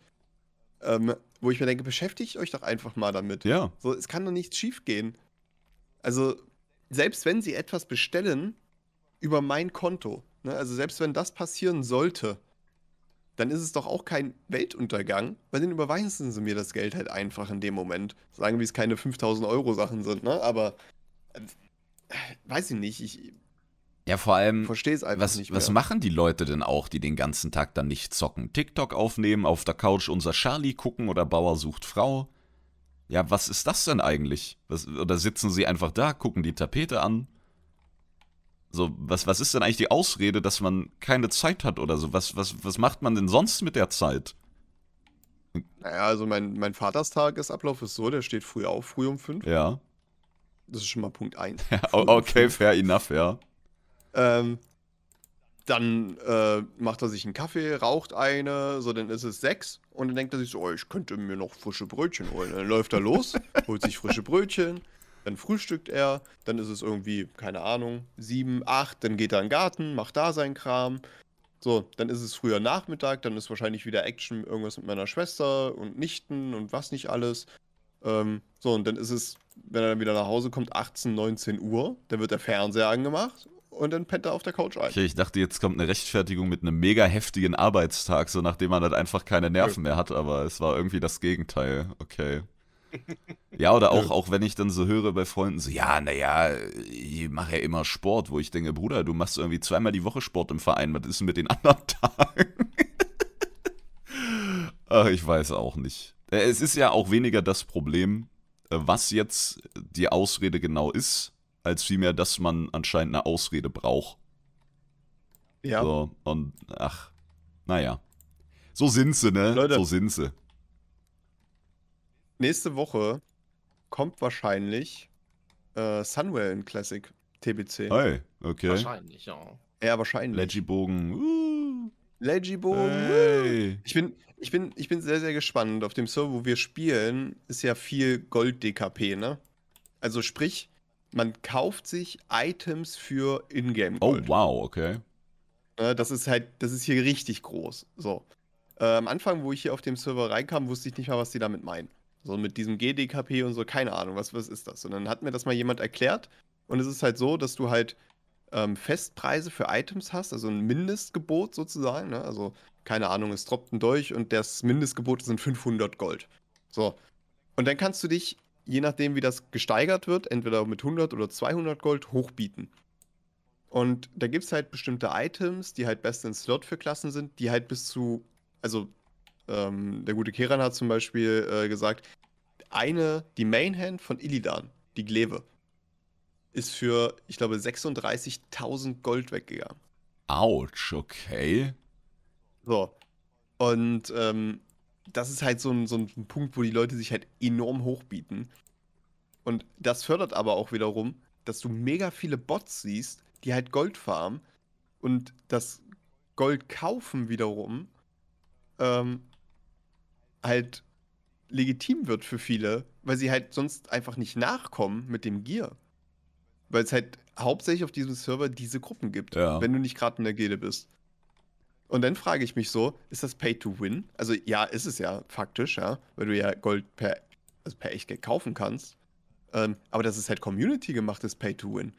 Ähm, wo ich mir denke, beschäftigt euch doch einfach mal damit. Ja, So, es kann doch nichts schief gehen. Also, selbst wenn sie etwas bestellen über mein Konto, ne, also selbst wenn das passieren sollte, dann ist es doch auch kein Weltuntergang, weil dann überweisen sie mir das Geld halt einfach in dem Moment. Sagen wir, es keine 5000 Euro Sachen sind, ne? Aber äh, weiß ich nicht, ich ja vor allem, verstehe es einfach was, nicht was mehr. machen die Leute denn auch, die den ganzen Tag dann nicht zocken? TikTok aufnehmen, auf der Couch unser Charlie gucken oder Bauer sucht Frau? Ja, was ist das denn eigentlich? Was, oder sitzen sie einfach da, gucken die Tapete an? So, was, was ist denn eigentlich die Ausrede, dass man keine Zeit hat oder so? Was, was, was macht man denn sonst mit der Zeit? Naja, also mein, mein Vaterstagesablauf ist so, der steht früh auf, früh um 5. Ja. Das ist schon mal Punkt 1. ja o- okay, fair enough, ja. Ähm, dann äh, macht er sich einen Kaffee, raucht eine, so dann ist es sechs und dann denkt er sich so, oh, ich könnte mir noch frische Brötchen holen. Dann läuft er los, holt sich frische Brötchen, dann frühstückt er, dann ist es irgendwie, keine Ahnung, sieben, acht, dann geht er in den Garten, macht da seinen Kram. So, dann ist es früher Nachmittag, dann ist wahrscheinlich wieder Action, irgendwas mit meiner Schwester und Nichten und was nicht alles. Ähm, so, und dann ist es, wenn er dann wieder nach Hause kommt, 18, 19 Uhr, dann wird der Fernseher angemacht und dann pennt er auf der Couch ein. Okay, ich dachte, jetzt kommt eine Rechtfertigung mit einem mega heftigen Arbeitstag, so nachdem man halt einfach keine Nerven mehr hat, aber es war irgendwie das Gegenteil. Okay. Ja, oder auch, auch wenn ich dann so höre bei Freunden, so, ja, naja, ich mache ja immer Sport, wo ich denke, Bruder, du machst irgendwie zweimal die Woche Sport im Verein, was ist denn mit den anderen Tagen? Ach, ich weiß auch nicht. Äh, Es ist ja auch weniger das Problem, äh, was jetzt die Ausrede genau ist, als vielmehr, dass man anscheinend eine Ausrede braucht. Ja. So, und ach, naja. So sind sie, ne? Leute. So sind sie. Nächste Woche kommt wahrscheinlich äh, Sunwell in Classic TBC. Hey, okay. Wahrscheinlich, ja. Ja, wahrscheinlich. Legibogen. Uh. Legiboom. Hey. Ich bin, ich, bin, ich bin sehr, sehr gespannt. Auf dem Server, wo wir spielen, ist ja viel Gold-DKP, ne? Also sprich, man kauft sich Items für Oh, Ingame-Gold. wow, okay. Ne, das ist halt, das ist hier richtig groß. So. Äh, am Anfang, wo ich hier auf dem Server reinkam, wusste ich nicht mal, was die damit meinen. So mit diesem GDKP und so, keine Ahnung, was, was ist das? Und dann hat mir das mal jemand erklärt. Und es ist halt so, dass du halt ähm, Festpreise für Items hast, also ein Mindestgebot sozusagen. Ne? Also, keine Ahnung, es droppt ein Dolch und das Mindestgebot sind 500 Gold. So. Und dann kannst du dich, je nachdem, wie das gesteigert wird, entweder mit 100 oder 200 Gold hochbieten. Und da gibt es halt bestimmte Items, die halt best in Slot für Klassen sind, die halt bis zu, also ähm, der gute Keran hat zum Beispiel äh, gesagt, eine, die Mainhand von Illidan, die Glaive, ist für, ich glaube, 36.000 Gold weggegangen. Autsch, okay. So. Und ähm, das ist halt so ein, so ein Punkt, wo die Leute sich halt enorm hochbieten. Und das fördert aber auch wiederum, dass du mega viele Bots siehst, die halt Gold farmen und das Gold kaufen wiederum ähm, halt legitim wird für viele, weil sie halt sonst einfach nicht nachkommen mit dem Gear. Weil es halt hauptsächlich auf diesem Server diese Gruppen gibt, Ja. wenn du nicht gerade in der Gilde bist. Und dann frage ich mich so, ist das Pay to Win? Also ja, ist es ja faktisch, ja, weil du ja Gold per, also per Echtgeld kaufen kannst. Ähm, aber das ist halt Community gemachtes Pay to Win.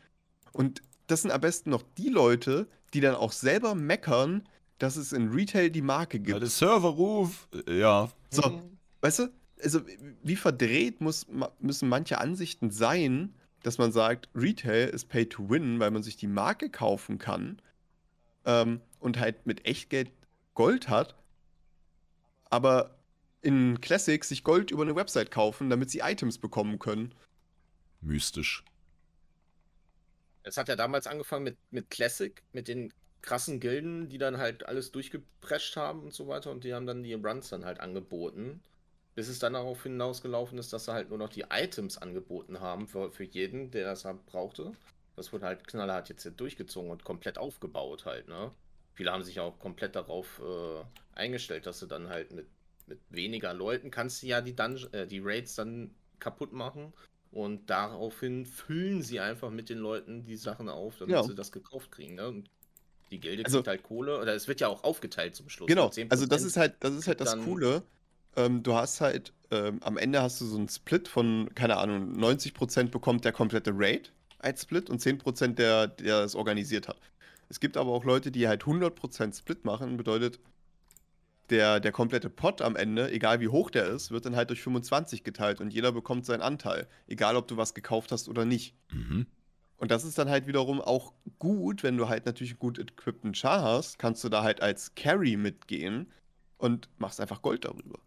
Und das sind am besten noch die Leute, die dann auch selber meckern, dass es in Retail die Marke Ja, gibt. der Serverruf, äh, ja. So, weißt du, also wie verdreht muss, müssen manche Ansichten sein, dass man sagt, Retail ist Pay to Win, weil man sich die Marke kaufen kann ähm, und halt mit Echtgeld Gold hat, aber in Classic sich Gold über eine Website kaufen, damit sie Items bekommen können. Mystisch. Es hat ja damals angefangen mit, mit Classic, mit den krassen Gilden, die dann halt alles durchgeprescht haben und so weiter und die haben dann die Runs dann halt angeboten. Bis es dann darauf hinausgelaufen ist, dass sie halt nur noch die Items angeboten haben für, für jeden, der das halt brauchte. Das wurde halt knallhart jetzt hier durchgezogen und komplett aufgebaut halt, ne? Viele haben sich auch komplett darauf äh, eingestellt, dass du dann halt mit, mit weniger Leuten kannst du ja die, äh, die Raids dann kaputt machen und daraufhin füllen sie einfach mit den Leuten die Sachen auf, damit Ja. sie das gekauft kriegen. Ne? Und die Gilde Also- kriegt halt Kohle, oder es wird ja auch aufgeteilt zum Schluss. Genau, Und 10% also das ist halt, das ist halt das Coole. Ähm, du hast halt, ähm, am Ende hast du so einen Split von, keine Ahnung, 90% bekommt der komplette Raid als Split und 10% der, der es organisiert hat. Es gibt aber auch Leute, die halt 100% Split machen, bedeutet, der, der komplette Pot am Ende, egal wie hoch der ist, wird dann halt durch 25 geteilt und jeder bekommt seinen Anteil, egal ob du was gekauft hast oder nicht. Mhm. Und das ist dann halt wiederum auch gut, wenn du halt natürlich einen gut equippten Char hast, kannst du da halt als Carry mitgehen und machst einfach Gold darüber.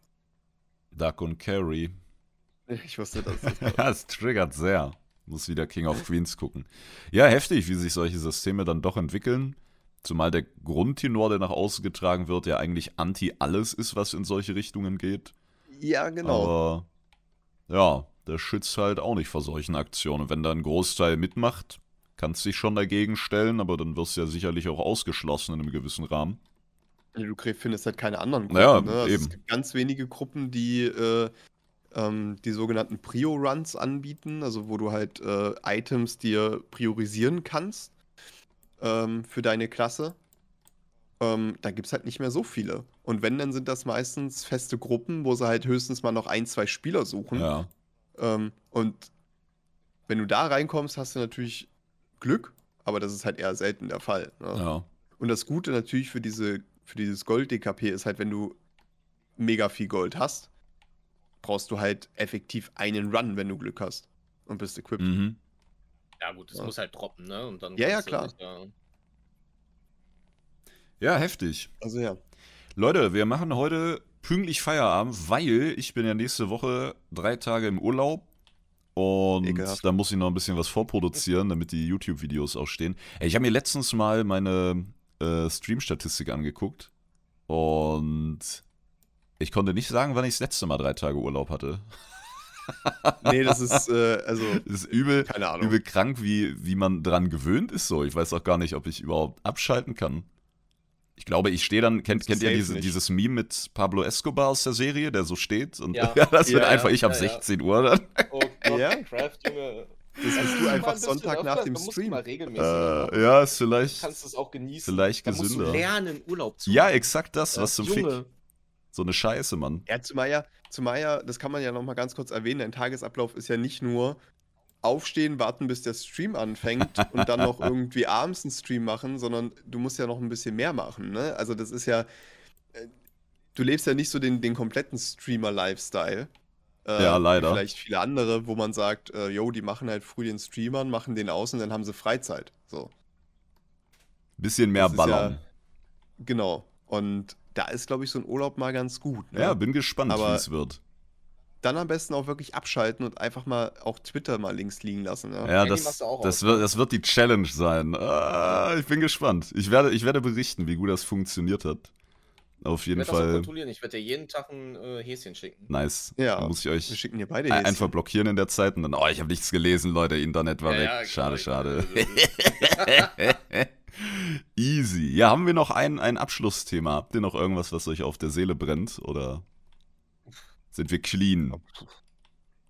Duck und Carry. Ich wusste das. Ja, es triggert sehr. Muss wieder King of Queens gucken. Ja, heftig, wie sich solche Systeme dann doch entwickeln. Zumal der Grundtenor, der nach außen getragen wird, ja eigentlich anti alles ist, was in solche Richtungen geht. ja, genau. Aber ja, der schützt halt auch nicht vor solchen Aktionen. Wenn da ein Großteil mitmacht, kannst dich schon dagegen stellen, aber dann wirst du ja sicherlich auch ausgeschlossen in einem gewissen Rahmen. Du krieg- findest halt keine anderen Gruppen. Naja, ne? also. Es gibt ganz wenige Gruppen, die äh, ähm, die sogenannten Prio-Runs anbieten, also wo du halt äh, Items dir priorisieren kannst ähm, für deine Klasse. Ähm, da gibt es halt nicht mehr so viele. Und wenn, dann sind das meistens feste Gruppen, wo sie halt höchstens mal noch ein, zwei Spieler suchen. Ja, Ähm, und wenn du da reinkommst, hast du natürlich Glück, aber das ist halt eher selten der Fall. Ne? ja. Und das Gute natürlich für diese, für dieses Gold-DKP ist halt, wenn du mega viel Gold hast, brauchst du halt effektiv einen Run, wenn du Glück hast. Und bist equipped. Mhm. Ja, gut, es Ja. muss halt droppen, ne? Und dann Ja, ja, klar. dich da- Ja, heftig. Also ja. Leute, wir machen heute pünktlich Feierabend, weil ich bin ja nächste Woche drei Tage im Urlaub und Ekelhaft. da muss ich noch ein bisschen was vorproduzieren, damit die YouTube-Videos auch stehen. Ich habe mir letztens mal meine äh, Stream-Statistik angeguckt und ich konnte nicht sagen, wann ich das letzte Mal drei Tage Urlaub hatte. Nee, das ist, äh, also, Das ist übel, keine Ahnung. übel krank, wie, wie man dran gewöhnt ist so. Ich weiß auch gar nicht, ob ich überhaupt abschalten kann. Ich glaube, ich stehe dann, kennt, kennt ihr diese, dieses Meme mit Pablo Escobar aus der Serie, der so steht? Und Ja. das wird Ja, einfach ja, ich ab ja, ja. 16 Uhr dann. Oh Gott, Ja? Craft, Junge. Das bist du Mal einfach Sonntag nach dem du Stream. Mal regelmäßig machen. Äh, ja, ist vielleicht, Du kannst es auch genießen. vielleicht da musst du gesünder. lernen, Urlaub zu Ja, machen. exakt das, was zum Fick. Junge, So eine Scheiße, Mann. Ja, zumal ja, zumal ja, das kann man ja nochmal ganz kurz erwähnen, dein Tagesablauf ist ja nicht nur aufstehen, warten, bis der Stream anfängt und dann noch irgendwie abends einen Stream machen, sondern du musst ja noch ein bisschen mehr machen, ne? Also das ist ja, äh, du lebst ja nicht so den, den kompletten Streamer-Lifestyle. äh, Ja, leider. Vielleicht viele andere, wo man sagt, äh, yo, die machen halt früh den Streamern, machen den aus und dann haben sie Freizeit. So. Bisschen mehr Das ballern. Ja, genau. Und da ist, glaube ich, so ein Urlaub mal ganz gut. Ne? Ja, bin gespannt, wie es wird. Dann am besten auch wirklich abschalten und einfach mal auch Twitter mal links liegen lassen. Ja, Ja, das, das, aus, wird, ne? das wird die Challenge sein. Ah, ich bin gespannt. Ich werde, ich werde berichten, wie gut das funktioniert hat. Auf Ich jeden werde das auch Fall kontrollieren. Ich werde dir jeden Tag ein äh, Häschen schicken. nice. Ja, Dann muss ich wir euch schicken dir beide Häschen. einfach blockieren in der Zeit und dann, oh, ich habe nichts gelesen, Leute, Internet war Ja, weg. ja, schade, schade. klar. Easy. Ja, haben wir noch ein, ein Abschlussthema? Habt ihr noch irgendwas, was euch auf der Seele brennt? Oder sind wir clean?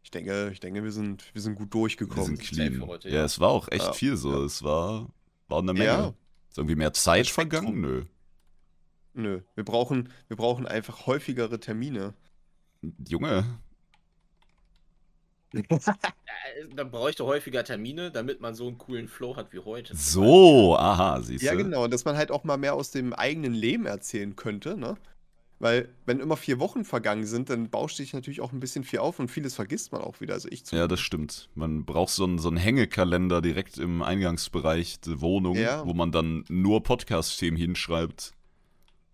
Ich denke, ich denke, wir sind, wir sind gut Wir durchgekommen. sind safe clean. heute, ja. ja. es war auch echt Ja, viel so. ja. Es war, war eine Menge. Ja. Ist irgendwie mehr Zeit vergangen? Nö. Nö, wir brauchen, wir brauchen einfach häufigere Termine. Junge, Dann bräuchte häufiger Termine, damit man so einen coolen Flow hat wie heute. so, aha, siehst du. Ja, genau, dass man halt auch mal mehr aus dem eigenen Leben erzählen könnte, ne? Weil, wenn immer vier Wochen vergangen sind, dann bauscht sich natürlich auch ein bisschen viel auf und vieles vergisst man auch wieder. Also ich Ja, das stimmt. Man braucht so einen, so einen Hängekalender direkt im Eingangsbereich der Wohnung, Ja. wo man dann nur Podcast-Themen hinschreibt.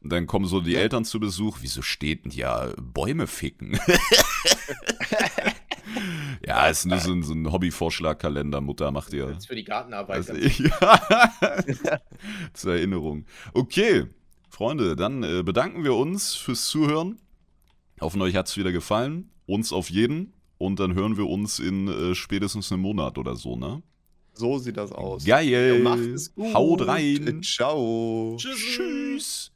Und dann kommen so die Ja. Eltern zu Besuch. Wieso steht denn ja Bäume ficken? ja, ist nur so ein, so ein Hobby-Vorschlagkalender. Mutter macht ihr. Jetzt für die Gartenarbeit. Also, ja. Zur Erinnerung. Okay, Freunde, dann äh, bedanken wir uns fürs Zuhören. Hoffen, euch hat es wieder gefallen. Uns auf jeden. Und dann hören wir uns in äh, spätestens einem Monat oder so, ne? So sieht das aus. Geil. Ja, macht es gut. Haut rein. Ciao. Tschüss. Tschüss.